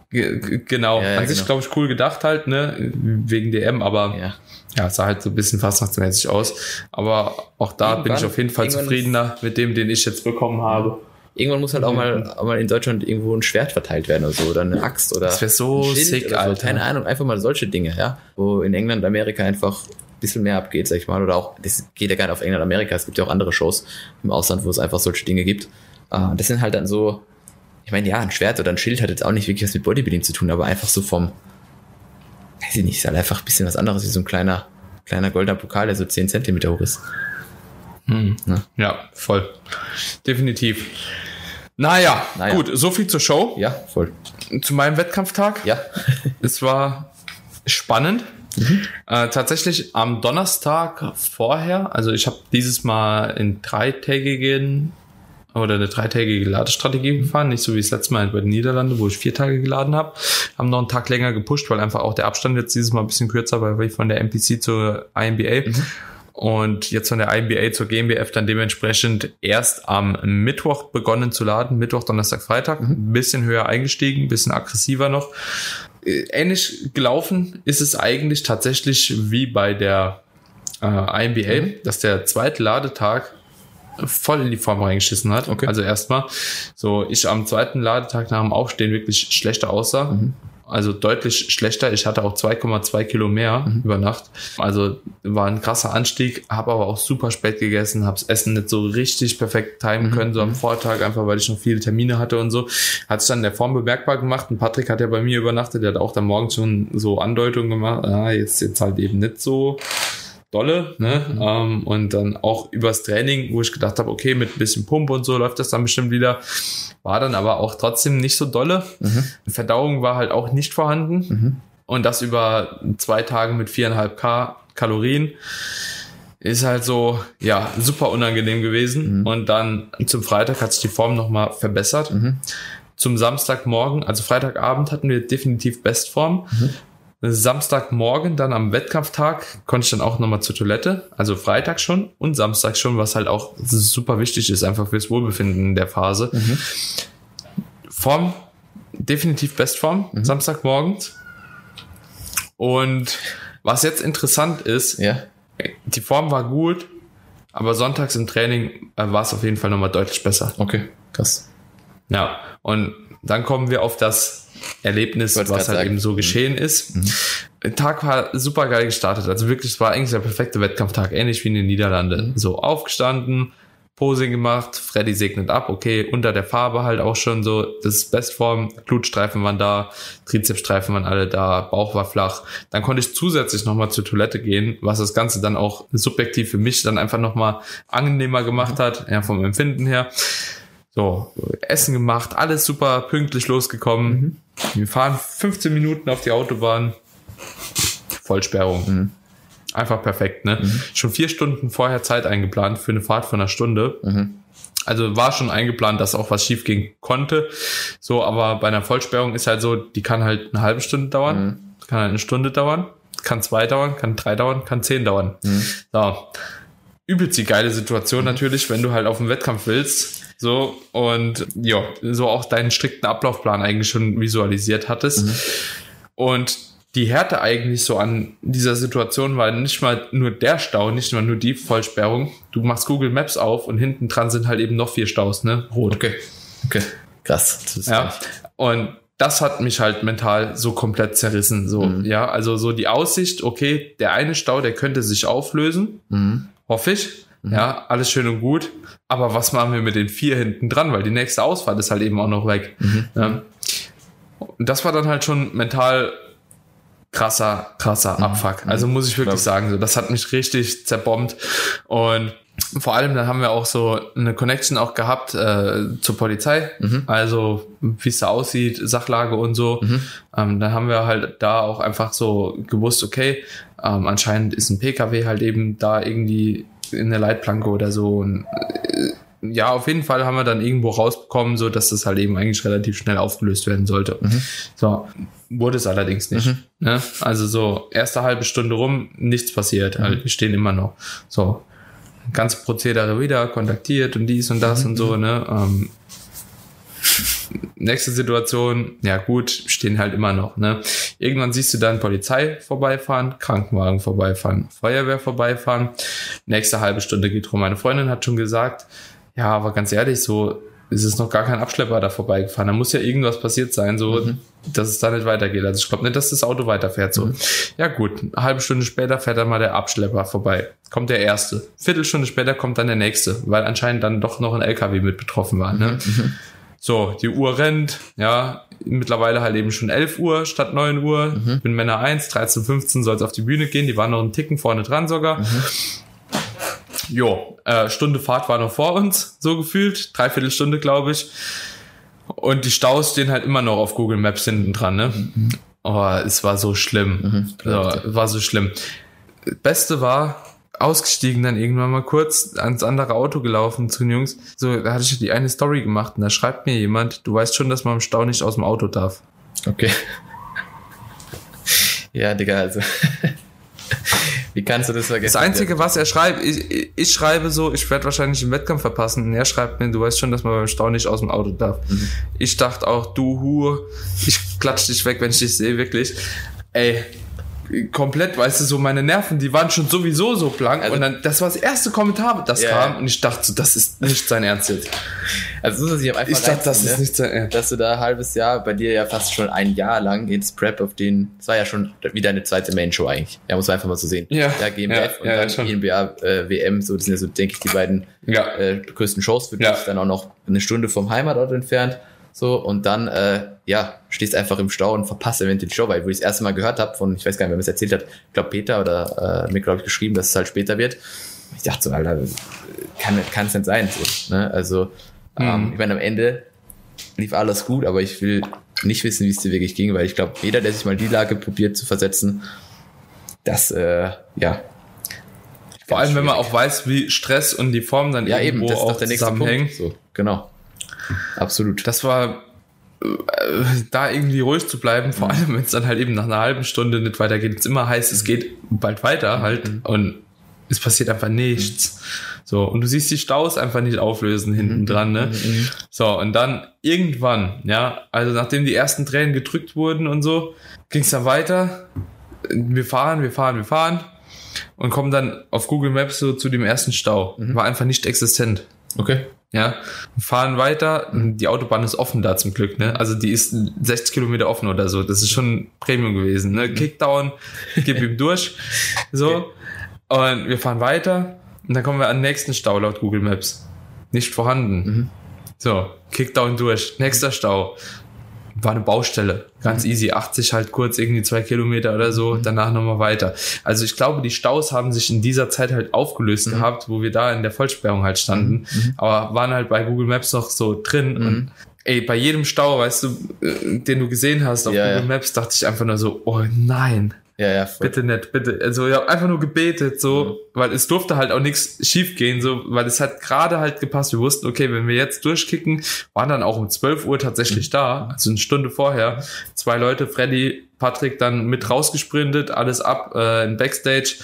Genau. Ja, ja, An sich, genau. glaube ich, cool gedacht halt, ne? Wegen DM, aber Ja. ja, es sah halt so ein bisschen fastnachtsmäßig aus. Aber auch da bin ich Irgendwann- auf jeden Fall irgendwann zufriedener mit dem, den ich jetzt bekommen habe. Irgendwann muss halt auch mal, auch mal in Deutschland irgendwo ein Schwert verteilt werden oder so, oder eine Axt oder Das wär so sick, so. Alter. Keine Ahnung, einfach mal solche Dinge, ja. Wo in England, Amerika einfach ein bisschen mehr abgeht, sag ich mal. Oder auch, das geht ja gar nicht auf England, Amerika. Es gibt ja auch andere Shows im Ausland, wo es einfach solche Dinge gibt. Ah, das sind halt dann so, ich meine, ja, ein Schwert oder ein Schild hat jetzt auch nicht wirklich was mit Bodybuilding zu tun, aber einfach so vom, weiß ich nicht, ist halt einfach ein bisschen was anderes wie so ein kleiner, kleiner goldener Pokal, der so 10 Zentimeter hoch ist. Ja, voll. Definitiv. Naja, Naja. gut, so viel zur Show. Ja, voll. Zu meinem Wettkampftag. Ja. Es war spannend. Äh, tatsächlich am Donnerstag vorher, also ich habe dieses Mal in dreitägigen oder eine dreitägige Ladestrategie gefahren, nicht so wie das letzte Mal bei den Niederlanden, wo ich vier Tage geladen habe. Haben noch einen Tag länger gepusht, weil einfach auch der Abstand jetzt dieses Mal ein bisschen kürzer war, weil ich von der MPC zur IMBA und jetzt von der IMBA zur GmbF dann dementsprechend erst am Mittwoch begonnen zu laden, Mittwoch, Donnerstag, Freitag, ein bisschen höher eingestiegen, ein bisschen aggressiver noch. Äh, Ähnlich gelaufen ist es eigentlich tatsächlich wie bei der äh, IMBA, dass der zweite Ladetag voll in die Form reingeschissen hat. Okay. Also erstmal, so ich am zweiten Ladetag nach dem Aufstehen wirklich schlechter aussah. Also deutlich schlechter. Ich hatte auch 2,2 Kilo mehr über Nacht. Also war ein krasser Anstieg, habe aber auch super spät gegessen, habe das Essen nicht so richtig perfekt timen können, so am Vortag, einfach weil ich noch viele Termine hatte und so. Hat sich dann in der Form bemerkbar gemacht. Und Patrick hat ja bei mir übernachtet, der hat auch dann morgens schon so Andeutungen gemacht, ah, jetzt, jetzt halt eben nicht so dolle, ne? Ähm, und dann auch übers Training, wo ich gedacht habe, okay, mit ein bisschen Pump und so läuft das dann bestimmt wieder. War dann aber auch trotzdem nicht so dolle. Verdauung war halt auch nicht vorhanden. Und das über zwei Tage mit viereinhalb K Kalorien ist halt so, ja, super unangenehm gewesen. Und dann zum Freitag hat sich die Form nochmal verbessert. Zum Samstagmorgen, also Freitagabend hatten wir definitiv Bestform. Samstagmorgen, dann am Wettkampftag, konnte ich dann auch nochmal zur Toilette. Also Freitag schon und Samstag schon, was halt auch super wichtig ist, einfach fürs Wohlbefinden in der Phase. Form, definitiv Bestform, Samstagmorgens. Und was jetzt interessant ist, Ja. die Form war gut, aber sonntags im Training äh, war es auf jeden Fall nochmal deutlich besser. Okay. Krass. Ja, und dann kommen wir auf das Erlebnis, was halt sagen. eben so geschehen ist. Der Tag war super geil gestartet. Also wirklich, es war eigentlich der perfekte Wettkampftag, ähnlich wie in den Niederlanden. So aufgestanden, Posing gemacht, Freddy segnet ab, okay, unter der Farbe halt auch schon so, das ist Bestform, Glutstreifen waren da, Trizepsstreifen waren alle da, Bauch war flach. Dann konnte ich zusätzlich nochmal zur Toilette gehen, was das Ganze dann auch subjektiv für mich dann einfach nochmal angenehmer gemacht hat, ja, vom Empfinden her. So, Essen gemacht, alles super pünktlich losgekommen. Wir fahren 15 Minuten auf die Autobahn. Vollsperrung. Einfach perfekt, ne? Schon vier Stunden vorher Zeit eingeplant für eine Fahrt von einer Stunde. Also war schon eingeplant, dass auch was schief gehen konnte. So, aber bei einer Vollsperrung ist halt so, die kann halt eine halbe Stunde dauern, kann halt eine Stunde dauern, kann zwei dauern, kann drei dauern, kann zehn dauern. So. Übelst die geile Situation natürlich, wenn du halt auf den Wettkampf willst. So, und ja, so auch deinen strikten Ablaufplan eigentlich schon visualisiert hattest. Und die Härte eigentlich so an dieser Situation war nicht mal nur der Stau, nicht mal nur die Vollsperrung. Du machst Google Maps auf und hinten dran sind halt eben noch vier Staus, ne? Rot. Okay. Okay. Krass. Ja. Und das hat mich halt mental so komplett zerrissen. So, Mhm. ja, also so die Aussicht, okay, der eine Stau, der könnte sich auflösen, Mhm. hoffe ich. Ja, alles schön und gut. Aber was machen wir mit den vier hinten dran? Weil die nächste Ausfahrt ist halt eben auch noch weg. Mhm. Ja. Und das war dann halt schon mental krasser, krasser Abfuck. Also muss ich wirklich Mhm. Sagen, so, das hat mich richtig zerbombt. Und vor allem, dann haben wir auch so eine Connection auch gehabt äh, zur Polizei. Mhm. Also, wie es da aussieht, Sachlage und so. Ähm, dann haben wir halt da auch einfach so gewusst, okay, ähm, anscheinend ist ein PKW halt eben da irgendwie in der Leitplanke oder so. Und, äh, ja, auf jeden Fall haben wir dann irgendwo rausbekommen, so dass das halt eben eigentlich relativ schnell aufgelöst werden sollte. So, wurde es allerdings nicht. Ne? Also so, erste halbe Stunde rum, nichts passiert. Halt, wir stehen immer noch. So, ganze Prozedere wieder kontaktiert und dies und das und so, ne? Ähm, nächste Situation, ja gut, stehen halt immer noch, ne? Irgendwann siehst du dann Polizei vorbeifahren, Krankenwagen vorbeifahren, Feuerwehr vorbeifahren. Nächste halbe Stunde geht rum. Meine Freundin hat schon gesagt, ja, aber ganz ehrlich, so ist es noch gar kein Abschlepper da vorbeigefahren. Da muss ja irgendwas passiert sein, so, dass es da nicht weitergeht. Also ich glaube nicht, dass das Auto weiterfährt. So, ja gut, eine halbe Stunde später fährt dann mal der Abschlepper vorbei. Kommt der erste. Viertelstunde später kommt dann der nächste, weil anscheinend dann doch noch ein LKW mit betroffen war. Ne? So, die Uhr rennt, ja, mittlerweile halt eben schon 11 Uhr statt 9 Uhr. Bin Männer 1, 13, 15 soll es auf die Bühne gehen. Die waren noch einen Ticken vorne dran sogar. Jo, äh, Stunde Fahrt war noch vor uns, so gefühlt. Dreiviertel Stunde, glaube ich. Und die Staus stehen halt immer noch auf Google Maps hinten dran, ne? Oh, es war so schlimm. so, war so schlimm. Beste war, ausgestiegen dann irgendwann mal kurz ans andere Auto gelaufen zu den Jungs. So, da hatte ich die eine Story gemacht und da schreibt mir jemand, du weißt schon, dass man im Stau nicht aus dem Auto darf. Okay. ja, Digga, also. Wie kannst du das vergessen? Das Einzige, was er schreibt, ich, ich, schreibe so, ich werde wahrscheinlich den Wettkampf verpassen. Und er schreibt mir, du weißt schon, dass man beim Stau nicht aus dem Auto darf. Ich dachte auch, du Hure, ich klatsch dich weg, wenn ich dich sehe, wirklich. Ey, komplett, weißt du, so meine Nerven, die waren schon sowieso so blank. Also- und dann, das war das erste Kommentar, das Ja, kam. Und ich dachte so, das ist nicht sein Ernst jetzt. Also das muss man sich einfach Ich dachte, das ist ne? nicht sein Ernst. dass du da ein halbes Jahr, bei dir ja fast schon ein Jahr lang ins Prep auf den, das war ja schon wieder eine zweite Main-Show eigentlich. Ja, muss man einfach mal so sehen. Ja, ja GmbF ja, und ja, dann schon. INBA äh, WM, so das sind ja so, denke ich, die beiden Ja. äh, größten Shows für dich, Ja. dann auch noch eine Stunde vom Heimatort entfernt. So, und dann, äh, ja, stehst einfach im Stau und verpasst eventuell die Show, weil wo ich das erste Mal gehört habe von, ich weiß gar nicht, wer mir das erzählt hat, ich glaube Peter oder äh, mir, glaube ich, geschrieben, dass es halt später wird. Ich dachte so, Alter, kann kann es nicht sein. So, ne? Also, ähm, Mhm. ich meine, am Ende lief alles gut, aber ich will nicht wissen, wie es dir wirklich ging, weil ich glaube, jeder, der sich mal in die Lage probiert zu versetzen, das, äh, ja. Vor allem, wenn man auch weiß, wie Stress und die Form dann Ja, eben, das ist auch der nächste. Punkt. So, genau. Absolut. das war da irgendwie ruhig zu bleiben, vor allem wenn es dann halt eben nach einer halben Stunde nicht weitergeht. Es immer heißt, es geht bald weiter halt und es passiert einfach nichts. So, und du siehst die Staus einfach nicht auflösen hinten dran, ne? So, und dann irgendwann, ja, also nachdem die ersten Tränen gedrückt wurden und so, ging es dann weiter. Wir fahren, wir fahren, wir fahren und kommen dann auf Google Maps so zu dem ersten Stau. War einfach nicht existent. Okay. Ja, fahren weiter. Die Autobahn ist offen da zum Glück, ne? Also die ist 60 Kilometer offen oder so. Das ist schon Premium gewesen, ne? Kickdown, gib ihm durch. So. Und wir fahren weiter. Und dann kommen wir an den nächsten Stau laut Google Maps. Nicht vorhanden. So, Kickdown durch. Nächster Stau. War eine Baustelle. Ganz easy. 80 halt kurz, irgendwie zwei Kilometer oder so. Danach nochmal weiter. Also ich glaube, die Staus haben sich in dieser Zeit halt aufgelöst gehabt, wo wir da in der Vollsperrung halt standen. Aber waren halt bei Google Maps noch so drin. Und ey, bei jedem Stau, weißt du, äh, den du gesehen hast auf Ja, Google. Maps, dachte ich einfach nur so, oh nein. Ja, ja, voll. Bitte nicht, bitte. Also ich habe einfach nur gebetet, so, weil es durfte halt auch nichts schief gehen, so, weil es hat gerade halt gepasst. Wir wussten, okay, wenn wir jetzt durchkicken, waren dann auch um 12 Uhr tatsächlich da, also eine Stunde vorher. Zwei Leute, Freddy, Patrick, dann mit rausgesprintet, alles ab, äh, in Backstage.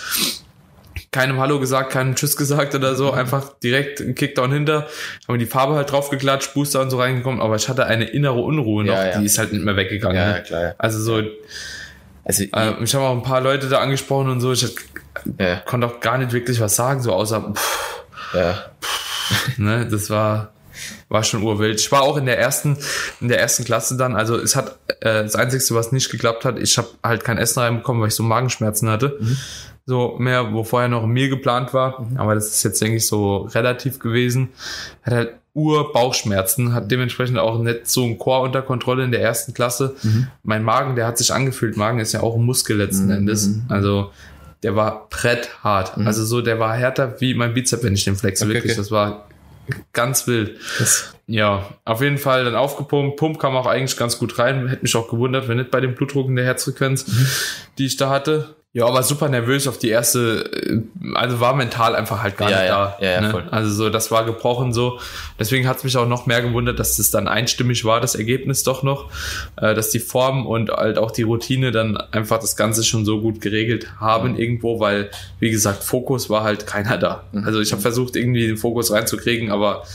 Keinem Hallo gesagt, keinem Tschüss gesagt oder so, einfach direkt einen Kickdown hinter, haben die Farbe halt draufgeklatscht, Booster und so reingekommen, aber ich hatte eine innere Unruhe noch, Ja, die ist halt nicht mehr weggegangen. Ja, ne? klar. Also so, Also, äh, ich habe auch ein paar Leute da angesprochen und so. Ich ja, konnte auch gar nicht wirklich was sagen, so außer, pff, ja. ne, das war, war schon urwild. Ich war auch in der ersten, in der ersten Klasse dann, also es hat, äh, das Einzige, was nicht geklappt hat, ich habe halt kein Essen reinbekommen, weil ich so Magenschmerzen hatte. Mhm. So mehr, wo vorher noch ein Meal geplant war. Mhm. Aber das ist jetzt, denke ich, so relativ gewesen. Hat halt Ur-Bauchschmerzen, hat dementsprechend auch nicht so ein Chor unter Kontrolle in der ersten Klasse. Mhm. Mein Magen, der hat sich angefühlt. Magen ist ja auch ein Muskel letzten mhm. Endes. Also der war bretthart. Mhm. Also so, der war härter wie mein Bizep, wenn ich den flexe. Okay, Wirklich, okay. das war ganz wild. Das ja, auf jeden Fall dann aufgepumpt. Pump kam auch eigentlich ganz gut rein. Hätte mich auch gewundert, wenn nicht bei dem Blutdruck in der Herzfrequenz, mhm. die ich da hatte. Ja, aber super nervös auf die erste, äh, also war mental einfach halt gar ja, nicht ja, da. Ja, ja, ne? voll. Also so, das war gebrochen so. Deswegen hat es mich auch noch mehr gewundert, dass das dann einstimmig war, das Ergebnis doch noch, äh, dass die Form und halt auch die Routine dann einfach das Ganze schon so gut geregelt haben mhm. irgendwo, weil, wie gesagt, Fokus war halt keiner da. Mhm. Also ich habe versucht, irgendwie den Fokus reinzukriegen, aber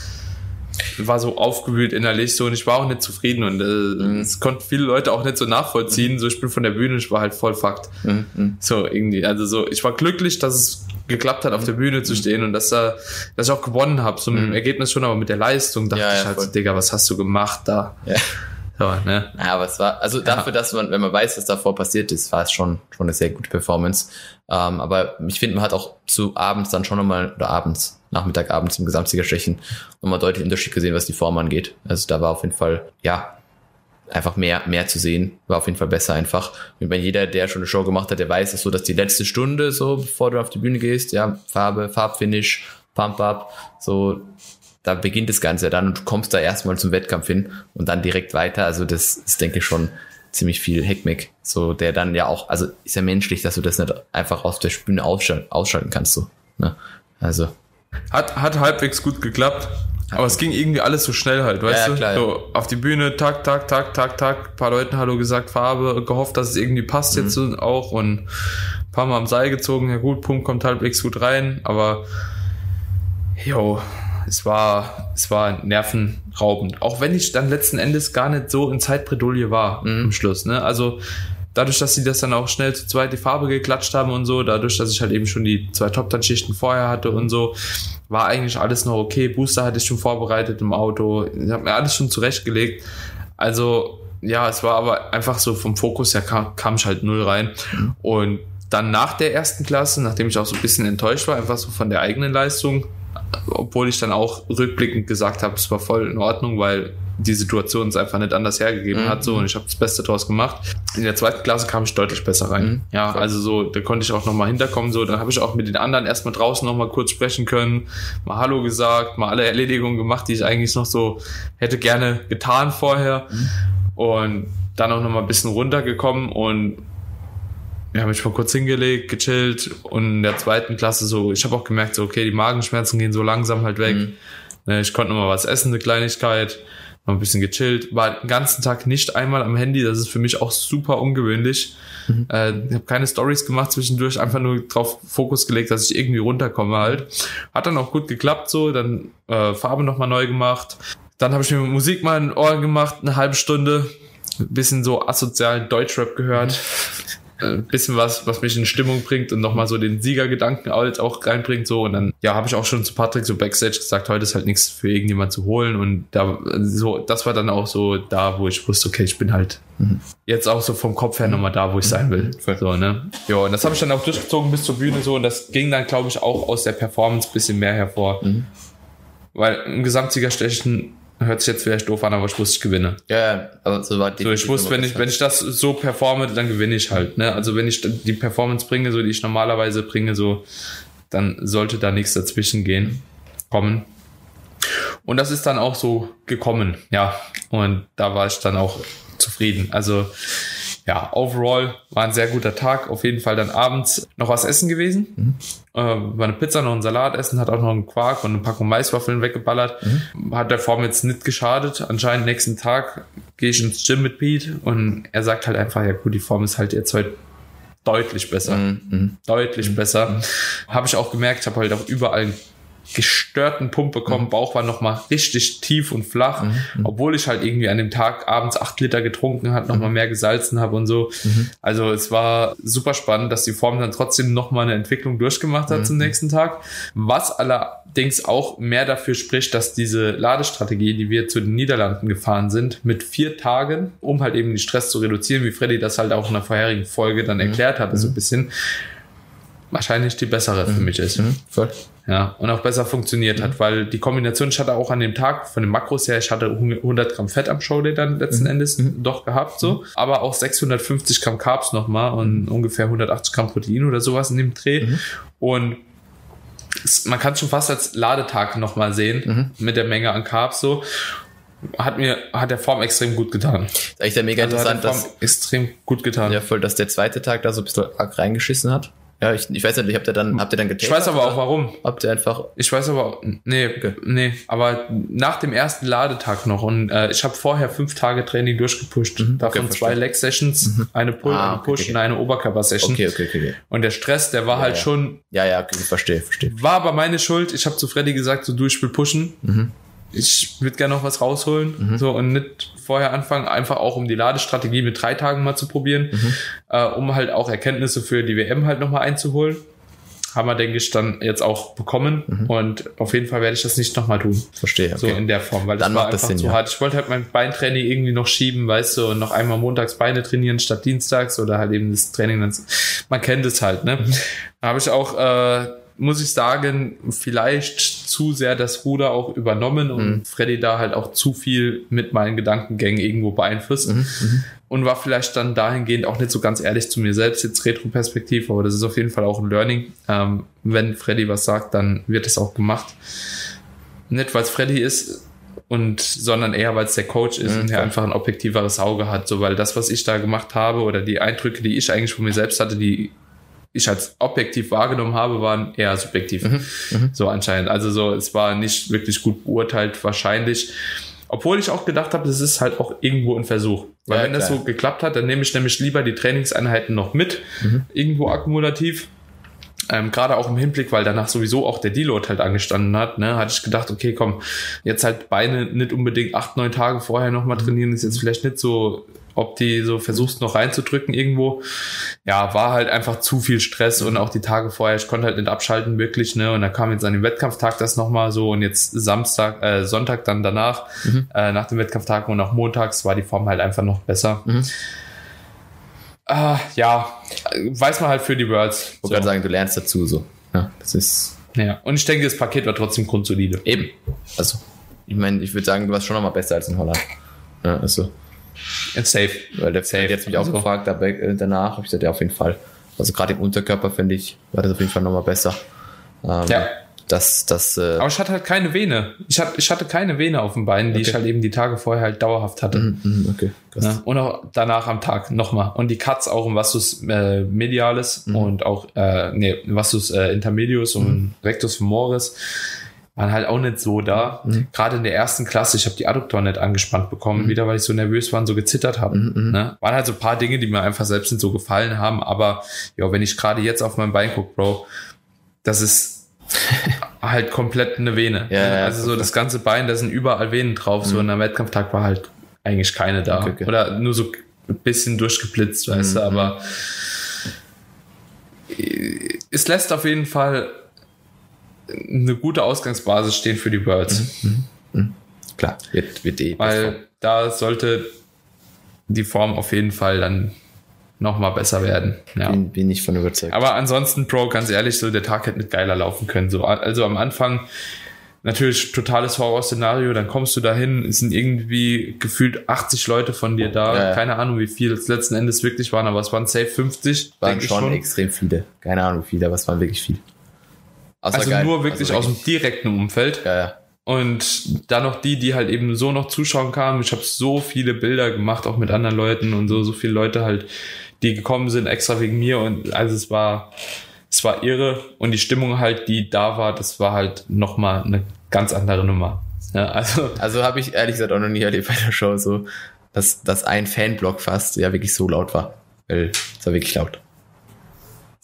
war so aufgewühlt innerlich so und ich war auch nicht zufrieden und äh, mhm. es konnten viele Leute auch nicht so nachvollziehen. Mhm. So, ich bin von der Bühne, ich war halt voll Fakt. Mhm. mhm. So irgendwie, also so, ich war glücklich, dass es geklappt hat, auf der Bühne zu mhm. stehen und dass, da, dass ich auch gewonnen habe. So mit dem mhm. Ergebnis schon, aber mit der Leistung dachte ja, ja, ich halt, so, Digga, was hast du gemacht da? Ja. So, ne? Ja, aber es war, also dafür, ja. dass man, wenn man weiß, was davor passiert ist, war es schon, schon eine sehr gute Performance. Ähm, aber ich finde, man hat auch zu abends dann schon nochmal, oder abends, Nachmittag, abends im Gesamtsiegerstechen nochmal deutlich Unterschied gesehen, was die Form angeht. Also da war auf jeden Fall, ja, einfach mehr, mehr zu sehen, war auf jeden Fall besser einfach. Und bei jeder, der schon eine Show gemacht hat, der weiß es so, dass die letzte Stunde, so bevor du auf die Bühne gehst, ja, Farbe, Farbfinish, Pump-Up, so, da beginnt das Ganze dann und du kommst da erstmal zum Wettkampf hin und dann direkt weiter. Also das ist, denke ich, schon ziemlich viel Heckmeck, so der dann ja auch, also ist ja menschlich, dass du das nicht einfach aus der Bühne ausschalten, ausschalten kannst, so. Ne? Also hat, hat halbwegs gut geklappt. Aber es ging irgendwie alles so schnell halt, weißt ja, klar, du? So, auf die Bühne, tak, tak, tak, tak, tak, paar Leuten Hallo gesagt, Farbe, gehofft, dass es irgendwie passt mhm. jetzt auch und ein paar Mal am Seil gezogen, ja gut, Punkt kommt halbwegs gut rein, aber jo, es war, es war nervenraubend. Auch wenn ich dann letzten Endes gar nicht so in Zeitbredouille war mhm. am Schluss, ne? Also, dadurch, dass sie das dann auch schnell zu zweit die Farbe geklatscht haben und so, dadurch, dass ich halt eben schon die zwei Top-Tan-Schichten vorher hatte und so, war eigentlich alles noch okay. Booster hatte ich schon vorbereitet im Auto. Ich habe mir alles schon zurechtgelegt. Also, ja, es war aber einfach so vom Fokus her kam, kam ich halt null rein. Mhm. Und dann nach der ersten Klasse, nachdem ich auch so ein bisschen enttäuscht war, einfach so von der eigenen Leistung, obwohl ich dann auch rückblickend gesagt habe, es war voll in Ordnung, weil die Situation es einfach nicht anders hergegeben mhm. hat so und ich habe das Beste draus gemacht. In der zweiten Klasse kam ich deutlich besser rein. Mhm. Ja, Voll. also so, da konnte ich auch nochmal hinterkommen. So, dann habe ich auch mit den anderen erstmal draußen nochmal kurz sprechen können, mal Hallo gesagt, mal alle Erledigungen gemacht, die ich eigentlich noch so hätte gerne getan vorher. Mhm. Und dann auch nochmal ein bisschen runtergekommen und ja, habe mich mal kurz hingelegt, gechillt und in der zweiten Klasse so, ich habe auch gemerkt, so, okay, die Magenschmerzen gehen so langsam halt weg. Mhm. Ne, ich konnte noch mal was essen, eine Kleinigkeit noch ein bisschen gechillt, war den ganzen Tag nicht einmal am Handy, das ist für mich auch super ungewöhnlich. Mhm. Äh, ich habe keine Stories gemacht zwischendurch, einfach nur drauf Fokus gelegt, dass ich irgendwie runterkomme halt. Hat dann auch gut geklappt so, dann äh, Farbe nochmal neu gemacht. Dann habe ich mir Musik mal in Ohr gemacht, eine halbe Stunde, ein bisschen so asozialen Deutschrap gehört. Mhm äh, bisschen was, was mich in Stimmung bringt und nochmal so den Siegergedanken auch reinbringt. So. Und dann, ja, habe ich auch schon zu Patrick so Backstage gesagt, heute ist halt nichts für irgendjemand zu holen. Und da, so, das war dann auch so da, wo ich wusste, okay, ich bin halt mhm. jetzt auch so vom Kopf her nochmal da, wo ich sein will. Mhm. So, ne? Ja, und das habe ich dann auch durchgezogen bis zur Bühne so. Und das ging dann, glaube ich, auch aus der Performance bisschen mehr hervor. Mhm. Weil im Gesamtsiegerstechen Hört sich jetzt vielleicht doof an, aber ich wusste, ich gewinne. Ja, aber so war die. So, ich wusste, wenn ich, wenn ich das so performe, dann gewinne ich halt. Ne? Also wenn ich die Performance bringe, so die ich normalerweise bringe, so, dann sollte da nichts dazwischen gehen, kommen. Und das ist dann auch so gekommen, ja. Und da war ich dann auch zufrieden. Also ja, overall war ein sehr guter Tag. Auf jeden Fall dann abends noch was essen gewesen. Mhm. Äh, war eine Pizza, noch ein Salat essen, hat auch noch einen Quark und eine Packung Maiswaffeln weggeballert. Mhm. Hat der Form jetzt nicht geschadet. Anscheinend nächsten Tag gehe ich ins Gym mit Pete und er sagt halt einfach, ja gut, die Form ist halt jetzt heute deutlich besser. Mhm. Deutlich mhm. besser. Mhm. Habe ich auch gemerkt, habe halt auch überall gestörten Pump bekommen. Mhm. Bauch war nochmal richtig tief und flach, mhm. mhm. obwohl ich halt irgendwie an dem Tag abends acht Liter getrunken hat, nochmal mhm. mehr gesalzen habe und so. Mhm. Also es war super spannend, dass die Form dann trotzdem nochmal eine Entwicklung durchgemacht hat mhm. zum nächsten Tag. Was aller Dings auch mehr dafür spricht, dass diese Ladestrategie, die wir zu den Niederlanden gefahren sind, mit vier Tagen, um halt eben den Stress zu reduzieren, wie Freddy das halt auch in der vorherigen Folge dann erklärt hatte, so ein bisschen, wahrscheinlich die bessere für mich ist. Mhm, voll. Ja, und auch besser funktioniert hat, weil die Kombination, ich hatte auch an dem Tag von den Makros her, ich hatte 100 Gramm Fett am Shoulder dann letzten Endes doch gehabt, so, aber auch 650 Gramm Carbs nochmal und ungefähr 180 Gramm Protein oder sowas in dem Dreh. Und man kann es schon fast als Ladetag nochmal sehen, mit der Menge an Carbs so. Hat mir, hat der Form extrem gut getan. Ist eigentlich ja mega Also hat der interessant, Form dass, extrem gut getan. ja, voll, dass der zweite Tag da so ein bisschen arg reingeschissen hat. Ja, ich, ich weiß nicht, ich habt ihr dann, habt ihr dann Ich getestet? weiß aber auch warum. Habt ihr einfach, Ich weiß aber, auch- nee, nee, aber nach dem ersten Ladetag noch und äh, ich habe vorher fünf Tage Training durchgepusht. Davon Mhm. okay, zwei Leg Sessions, eine Pull, Ah, eine okay, Push okay. und eine Oberkörper-Session. okay, okay, okay, okay. Und der Stress, der war halt ja. schon, Ja, ja, okay, verstehe, verstehe. war aber meine Schuld. Ich habe zu Freddy gesagt, so du, ich will pushen. Mhm. Ich würde gerne noch was rausholen. So und nicht vorher anfangen, einfach auch um die Ladestrategie mit drei Tagen mal zu probieren, Mhm. äh, um halt auch Erkenntnisse für die WM halt nochmal einzuholen. Haben wir, denke ich, dann jetzt auch bekommen. Mhm. Und auf jeden Fall werde ich das nicht nochmal tun. Verstehe, okay. So in der Form, weil das Dann war macht das einfach Sinn, zu ja. hart. Ich wollte halt mein Beintraining irgendwie noch schieben, weißt du, und noch einmal montags Beine trainieren statt dienstags oder halt eben das Training. Dann, man kennt es halt, ne? Mhm. Da habe ich auch, äh, muss ich sagen, vielleicht zu sehr das Ruder auch übernommen und Mhm. Freddy da halt auch zu viel mit meinen Gedankengängen irgendwo beeinflusst. Mhm, Und war vielleicht dann dahingehend auch nicht so ganz ehrlich zu mir selbst, jetzt Retro-Perspektiv, aber das ist auf jeden Fall auch ein Learning. Ähm, wenn Freddy was sagt, dann wird es auch gemacht. Nicht, weil es Freddy ist, und sondern eher, weil es der Coach ist Mhm, und klar. einfach ein objektiveres Auge hat. So, weil das, was ich da gemacht habe oder die Eindrücke, die ich eigentlich von mir selbst hatte, die ich als objektiv wahrgenommen habe, waren eher subjektiv. Mhm, So anscheinend. Also so, es war nicht wirklich gut beurteilt, wahrscheinlich. Obwohl ich auch gedacht habe, das ist halt auch irgendwo ein Versuch. Weil Ja, wenn das klar. so geklappt hat, dann nehme ich nämlich lieber die Trainingseinheiten noch mit, Mhm. irgendwo akkumulativ. Ähm, Gerade auch im Hinblick, weil danach sowieso auch der Deload halt angestanden hat, ne, hatte ich gedacht, okay, komm, jetzt halt Beine nicht unbedingt acht, neun Tage vorher nochmal trainieren, ist jetzt vielleicht nicht so, ob die so versuchst noch reinzudrücken irgendwo. Ja, war halt einfach zu viel Stress und auch die Tage vorher, ich konnte halt nicht abschalten wirklich, ne, und da kam jetzt an dem Wettkampftag das nochmal so und jetzt Samstag, äh, Sonntag dann danach, äh, nach dem Wettkampftag und auch montags war die Form halt einfach noch besser. Mhm. Ah, ja, weiß man halt für die Worlds. Ich wollte gerade sagen, du lernst dazu so. Ja, das ist Ja, und ich denke, das Paket war trotzdem grundsolide. eben. Also, ich meine, ich würde sagen, du warst schon noch mal besser als in Holland. Ja, also, It's safe. weil der Safe. Jetzt mich auch gefragt, aber äh, danach habe ich gesagt, ja, auf jeden Fall. Also gerade im Unterkörper finde ich, war das auf jeden Fall noch mal besser. Ähm, Ja. Das, das, äh, Aber ich hatte halt keine Vene. Ich hatte, ich hatte keine Vene auf dem Bein, die ich Okay. halt eben die Tage vorher halt dauerhaft hatte. mm, okay. krass. Ja, und auch danach am Tag nochmal. Und die Cuts auch im Vastus äh, medialis Mhm. und auch, äh, nee, Vastus äh, intermedius und Rectus femoris waren halt auch nicht so da. Mhm. Gerade in der ersten Klasse, ich habe die Adduktoren nicht angespannt bekommen, wieder weil ich so nervös war und so gezittert habe. Mhm, Ne? Waren halt so ein paar Dinge, die mir einfach selbst nicht so gefallen haben. Aber ja, wenn ich gerade jetzt auf mein Bein gucke, Bro, das ist halt komplett eine Vene. Ja, ja, also so das ganze Bein, da sind überall Venen drauf. So und am Wettkampftag war halt eigentlich keine da. Okay. Oder nur so ein bisschen durchgeblitzt, weißt du, aber äh, es lässt auf jeden Fall eine gute Ausgangsbasis stehen für die Worlds. Klar, wird, wird eh besser. Weil da sollte die Form auf jeden Fall dann nochmal besser werden. Ja. Bin, bin ich von überzeugt. Aber ansonsten, Bro, ganz ehrlich, so der Tag hätte nicht geiler laufen können. So, also am Anfang natürlich totales Horrorszenario, dann kommst du dahin, es sind irgendwie gefühlt 80 Leute von dir da, Ja, ja. keine Ahnung, wie viel es letzten Endes wirklich waren, aber es waren safe 50, waren denke ich schon, extrem viele. Keine Ahnung wie viele, aber es waren wirklich viele. Also geil. nur wirklich Also aus dem direkten Umfeld. Ja, ja. Und dann noch die, die halt eben so noch zuschauen kamen. Ich habe so viele Bilder gemacht, auch mit anderen Leuten und so, so viele Leute halt, die gekommen sind, extra wegen mir. Und also es war, es war irre. Und die Stimmung halt, die da war, das war halt nochmal eine ganz andere Nummer. Ja, also, Also habe ich ehrlich gesagt auch noch nie erlebt bei der Show so, dass, dass ein Fanblock fast ja wirklich so laut war. Weil es war wirklich laut.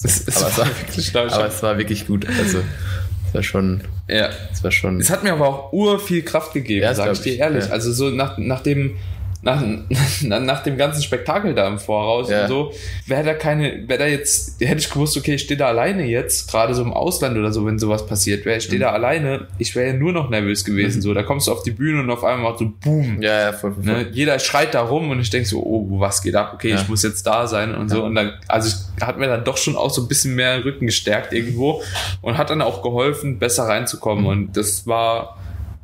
Es, es aber, war es war, aber es war wirklich gut. Also es war schon, ja. es war schon. Es hat mir aber auch ur viel Kraft gegeben, Ja, sag ich dir ich, ehrlich. ja. Also so nach, nachdem nach, nach, nach dem ganzen Spektakel da im Voraus Ja. und so, wäre da keine, wäre da jetzt, hätte ich gewusst, okay, ich stehe da alleine jetzt, gerade so im Ausland oder so, wenn sowas passiert wäre, ich stehe da alleine, ich wäre ja nur noch nervös gewesen, so, da kommst du auf die Bühne und auf einmal macht so boom, Ja, ja, voll, voll, voll. Ne? Jeder schreit da rum und ich denke so, oh, was geht ab? Okay, Ja. ich muss jetzt da sein und so. Und dann, also ich, hat mir dann doch schon auch so ein bisschen mehr Rücken gestärkt irgendwo und hat dann auch geholfen, besser reinzukommen. Mhm. Und das war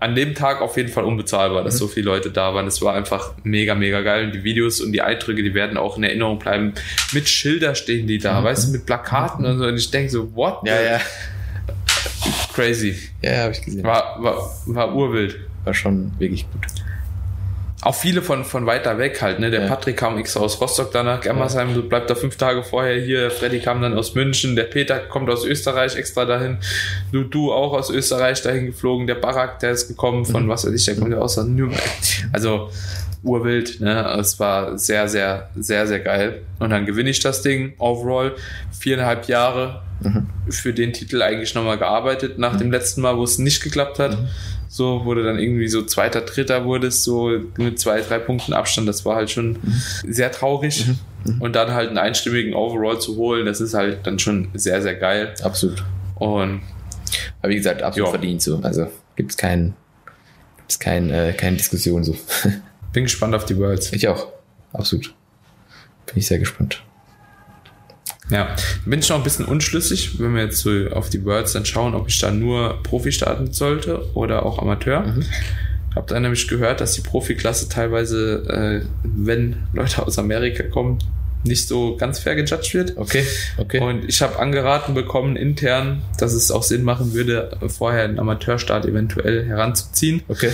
an dem Tag auf jeden Fall unbezahlbar, Mhm. dass so viele Leute da waren. Das war einfach mega, mega geil. Und die Videos und die Eindrücke, die werden auch in Erinnerung bleiben. Mit Schilder stehen die da, weißt du, mit Plakaten und so. Und ich denke so, what? Mhm. Ja, ja. Crazy. Ja, habe ich gesehen. War, war, war urwild. War schon wirklich gut. Auch viele von, von weiter weg halt, ne? Der Ja. Patrick kam extra aus Rostock danach, Gemmersheim, so bleibt da fünf Tage vorher hier. Der Freddy kam dann aus München, der Peter kommt aus Österreich extra dahin. Du, du auch aus Österreich dahin geflogen. Der Barak, der ist gekommen von, was weiß ich, der kommt ja aus Nürnberg. Also, urwild, ne? Es war sehr, sehr, sehr, sehr geil. Und dann gewinne ich das Ding, overall. Viereinhalb Jahre für den Titel eigentlich nochmal gearbeitet, nach dem letzten Mal, wo es nicht geklappt hat. So wurde dann irgendwie so zweiter, dritter wurde es so mit zwei, drei Punkten Abstand. Das war halt schon sehr traurig. Und dann halt einen einstimmigen Overall zu holen, das ist halt dann schon sehr, sehr geil. Absolut. Und Aber wie gesagt, absolut Ja. verdient so. Also gibt's kein, gibt's kein, äh, keine Diskussion so. bin gespannt auf die Worlds. ich auch. Absolut. Bin ich sehr gespannt. Ja, bin ich noch ein bisschen unschlüssig, wenn wir jetzt so auf die Worlds dann schauen, ob ich da nur Profi starten sollte oder auch Amateur. Hab dann nämlich gehört, dass die Profiklasse teilweise, äh, wenn Leute aus Amerika kommen, nicht so ganz fair gejudged wird. Okay, okay. Und ich habe angeraten bekommen intern, dass es auch Sinn machen würde, vorher einen Amateurstart eventuell heranzuziehen, okay.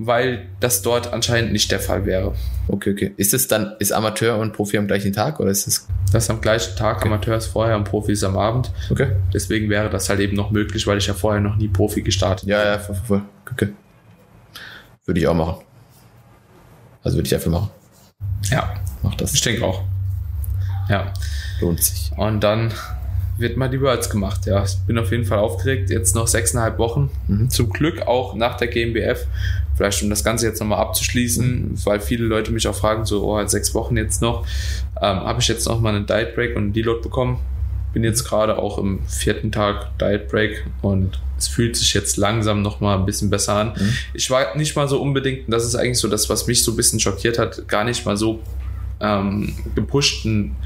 Weil das dort anscheinend nicht der Fall wäre. Okay, okay. Ist es dann, ist Amateur und Profi am gleichen Tag oder ist es, Das am gleichen Tag Amateurs vorher und Profis am Abend. okay? Deswegen wäre das halt eben noch möglich, weil ich ja vorher noch nie Profi gestartet Ja, ja, voll, voll. Okay. Würde ich auch machen. Also würde ich einfach machen. Ja, Mach das. ich denke auch. Ja, Lohnt sich. und dann wird mal die Worlds gemacht. Ja, ich bin auf jeden Fall aufgeregt. Jetzt noch sechseinhalb Wochen. Mhm. Zum Glück auch nach der GmbF. Vielleicht um das Ganze jetzt nochmal abzuschließen, weil viele Leute mich auch fragen, so, oh, sechs Wochen jetzt noch. Ähm, Habe ich jetzt noch mal einen Diet Break und einen Deload bekommen. Bin jetzt gerade auch im vierten Tag Diet Break und es fühlt sich jetzt langsam noch mal ein bisschen besser an. Mhm. Ich war nicht mal so unbedingt, und das ist eigentlich so das, was mich so ein bisschen schockiert hat, gar nicht mal so ähm, gepusht, einen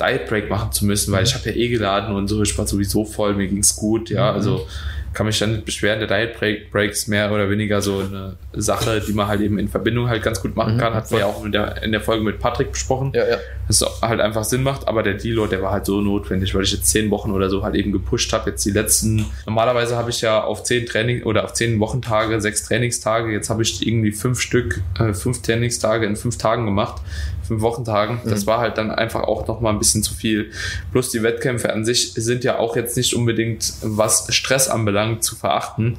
Diet Break machen zu müssen, weil ich habe ja eh geladen und so, ich war sowieso voll, mir ging's gut, ja, also kann mich dann nicht beschweren. Der Diet Break, ist mehr oder weniger so eine Sache, die man halt eben in Verbindung halt ganz gut machen Mhm, kann. Hat wir ja auch in der, in der Folge mit Patrick besprochen Ja, ja. dass es halt einfach Sinn macht, aber der Deload, der war halt so notwendig, weil ich jetzt zehn Wochen oder so halt eben gepusht habe. Jetzt die letzten, normalerweise habe ich ja auf zehn Training oder auf zehn Wochentage, sechs Trainingstage, jetzt habe ich irgendwie fünf Stück, äh, fünf Trainingstage in fünf Tagen gemacht, fünf Wochentagen. Das war halt dann einfach auch noch mal ein bisschen zu viel. Plus die Wettkämpfe an sich sind ja auch jetzt nicht unbedingt, was Stress anbelangt, zu verachten.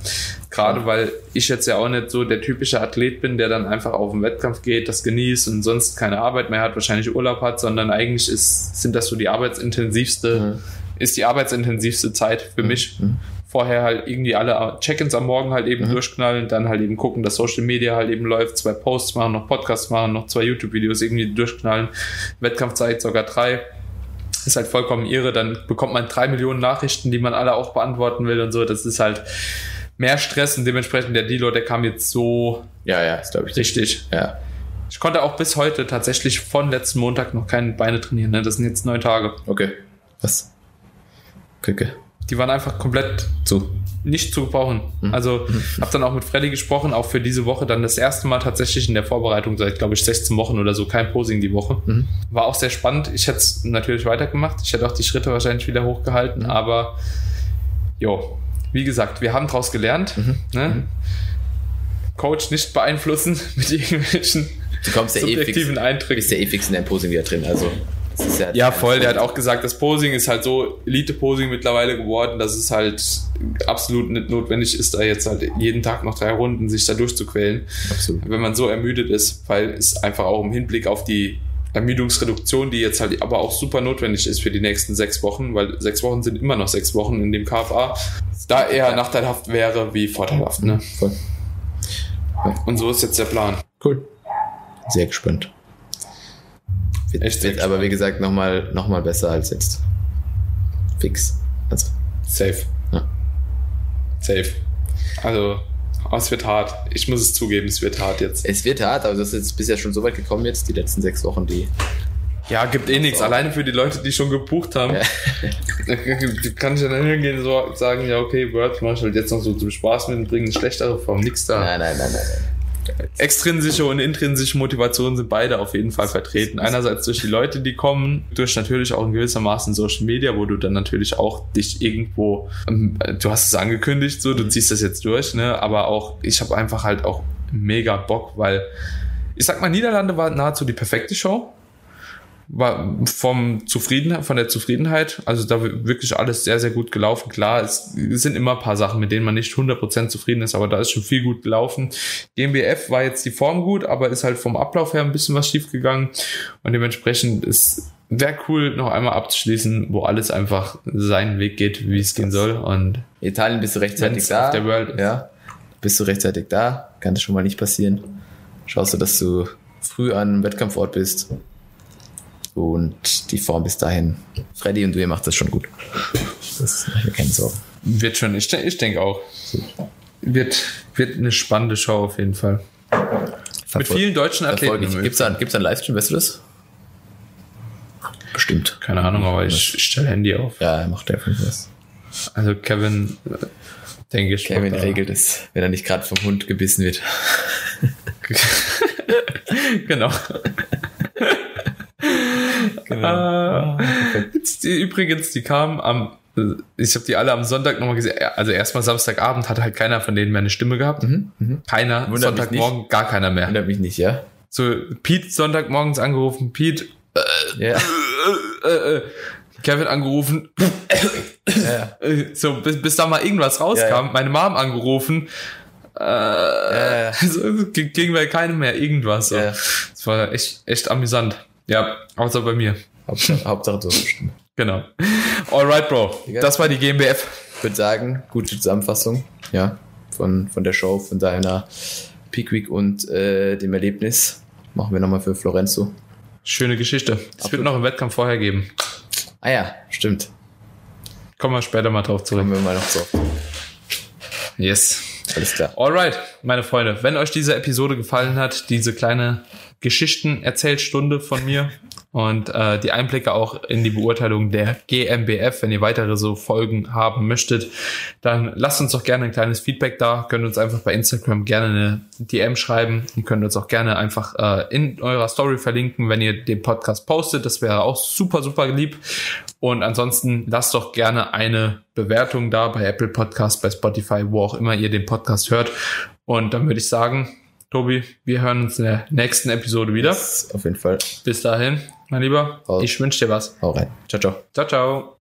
Gerade weil ich jetzt ja auch nicht so der typische Athlet bin, der dann einfach auf den Wettkampf geht, das genießt und sonst keine Arbeit mehr hat, wahrscheinlich Urlaub hat, sondern eigentlich ist, sind das so die arbeitsintensivste, Mhm. ist die arbeitsintensivste Zeit für mich. Vorher halt irgendwie alle Check-ins am Morgen halt eben durchknallen, dann halt eben gucken, dass Social Media halt eben läuft, zwei Posts machen, noch Podcasts machen, noch zwei YouTube-Videos irgendwie durchknallen, Wettkampfzeit sogar drei ist halt vollkommen irre. Dann bekommt man drei Millionen Nachrichten, die man alle auch beantworten will und so. Das ist halt mehr Stress und dementsprechend der Dealer, der kam jetzt so Ja, ja, ist glaube ich richtig. Ja. Ich konnte auch bis heute tatsächlich von letzten Montag noch keine Beine trainieren. Ne? Das sind jetzt neun Tage. Okay. Was? Okay, okay. Die waren einfach komplett So. nicht zu gebrauchen. Also habe dann auch mit Freddy gesprochen, auch für diese Woche dann das erste Mal tatsächlich in der Vorbereitung seit, glaube ich, 16 Wochen oder so, kein Posing die Woche. Mhm. War auch sehr spannend. Ich hätte es natürlich weitergemacht. Ich hätte auch die Schritte wahrscheinlich wieder hochgehalten, aber jo, wie gesagt, wir haben daraus gelernt. Ne? Coach nicht beeinflussen mit irgendwelchen Du kommst ja eh fix, subjektiven Eindrücken. bist ja eh fix in deinem Posing wieder drin. Also, ja. Ja, voll. Der hat auch gesagt, das Posing ist halt so Elite-Posing mittlerweile geworden, dass es halt absolut nicht notwendig ist, da jetzt halt jeden Tag noch drei Runden sich da durchzuquälen, Absolut. wenn man so ermüdet ist, weil es einfach auch im Hinblick auf die Ermüdungsreduktion, die jetzt halt aber auch super notwendig ist für die nächsten sechs Wochen, weil sechs Wochen sind immer noch sechs Wochen in dem KFA, da eher nachteilhaft wäre wie vorteilhaft. Ne? Voll. Und so ist jetzt der Plan. Cool. sehr gespannt. Echt wird aber wie gesagt nochmal noch mal besser als jetzt. Fix. Also, Safe. Ja. Safe. Also, aber es wird hart. Ich muss es zugeben, es wird hart jetzt. es wird hart, aber das ist jetzt bisher schon so weit gekommen jetzt, die letzten sechs Wochen, die. Ja, gibt eh nichts. Alleine für die Leute, die schon gebucht haben, Ja. kann ich dann hingehen und so sagen, ja, okay, Word mach ich halt jetzt noch so zum Spaß mit, bringen eine schlechtere Form, nix da. Nein, nein, nein, nein. nein. Extrinsische und intrinsische Motivationen sind beide auf jeden Fall vertreten. Einerseits durch die Leute, die kommen, durch natürlich auch in gewissermaßen Social Media, wo du dann natürlich auch dich irgendwo, ähm, du hast es angekündigt, so, du ziehst das jetzt durch, ne, aber auch, ich habe einfach halt auch mega Bock, weil ich sag mal, Niederlande war nahezu die perfekte Show. War vom Zufriedenheit, von der Zufriedenheit, also da wirklich alles sehr, sehr gut gelaufen. Klar, es sind immer ein paar Sachen, mit denen man nicht 100% zufrieden ist, aber da ist schon viel gut gelaufen. GmbF war jetzt die Form gut, aber ist halt vom Ablauf her ein bisschen was schief gegangen und dementsprechend ist wäre cool, noch einmal abzuschließen, wo alles einfach seinen Weg geht, wie es gehen soll und Italien bist du rechtzeitig da. auf der World ja. Bist du rechtzeitig da, kann das schon mal nicht passieren. Schaust du, dass du früh an einem Wettkampfort bist. Und die Form bis dahin. Freddy und du, ihr macht das schon gut. Das mache ich mir keine Sorgen. wird schon, ich, ich denke auch. Wird, wird eine spannende Show auf jeden Fall. Mit vielen deutschen Athleten. Gibt es da, gibt's da einen Livestream, weißt du das? Bestimmt. Keine Ahnung, aber ich, ich stelle Handy auf. Ja, er macht der was. Also Kevin, denke ich. Kevin macht regelt es, wenn er nicht gerade vom Hund gebissen wird. genau. Genau. Äh, jetzt die, übrigens, die kamen am, äh, ich habe die alle am Sonntag nochmal gesehen. Also erstmal Samstagabend hatte halt keiner von denen mehr eine Stimme gehabt. Mhm, mhm. Keiner. Wundert Sonntagmorgen gar keiner mehr. Wundert mich nicht, ja? So, Pete Sonntagmorgens angerufen, Pete, Ja. äh, äh, Kevin angerufen, ja. äh, so bis, bis da mal irgendwas rauskam. Ja. Meine Mom angerufen, äh, Ja, ja. so, ging bei keinem mehr irgendwas. So. Das war echt, echt amüsant. Ja, außer bei mir. Hauptsache, Hauptsache du hast. Genau. Alright, Bro. Das war die GmbF. Ich würde sagen, gute Zusammenfassung, ja, von, von der Show, von deiner Peak Week und äh, dem Erlebnis. Machen wir nochmal für Florenzo. Schöne Geschichte. Es wird noch einen Wettkampf vorher geben. Ah ja, stimmt. Kommen wir später mal drauf zurück. Kommen wir mal noch so. Yes. Alles klar. Alright, meine Freunde, wenn euch diese Episode gefallen hat, diese kleine Geschichten-Erzählstunde von mir und äh, die Einblicke auch in die Beurteilung der GmbF, wenn ihr weitere so Folgen haben möchtet, dann lasst uns doch gerne ein kleines Feedback da. Könnt uns einfach bei Instagram gerne eine DM schreiben und könnt uns auch gerne einfach äh, in eurer Story verlinken, wenn ihr den Podcast postet. Das wäre auch super, super lieb. Und ansonsten lasst doch gerne eine Bewertung da bei Apple Podcast, bei Spotify, wo auch immer ihr den Podcast hört. Und dann würde ich sagen, Tobi, wir hören uns in der nächsten Episode wieder. Das auf jeden Fall. Bis dahin, mein Lieber, Raus. ich wünsche dir was. Hau rein. Ciao, ciao. Ciao, ciao.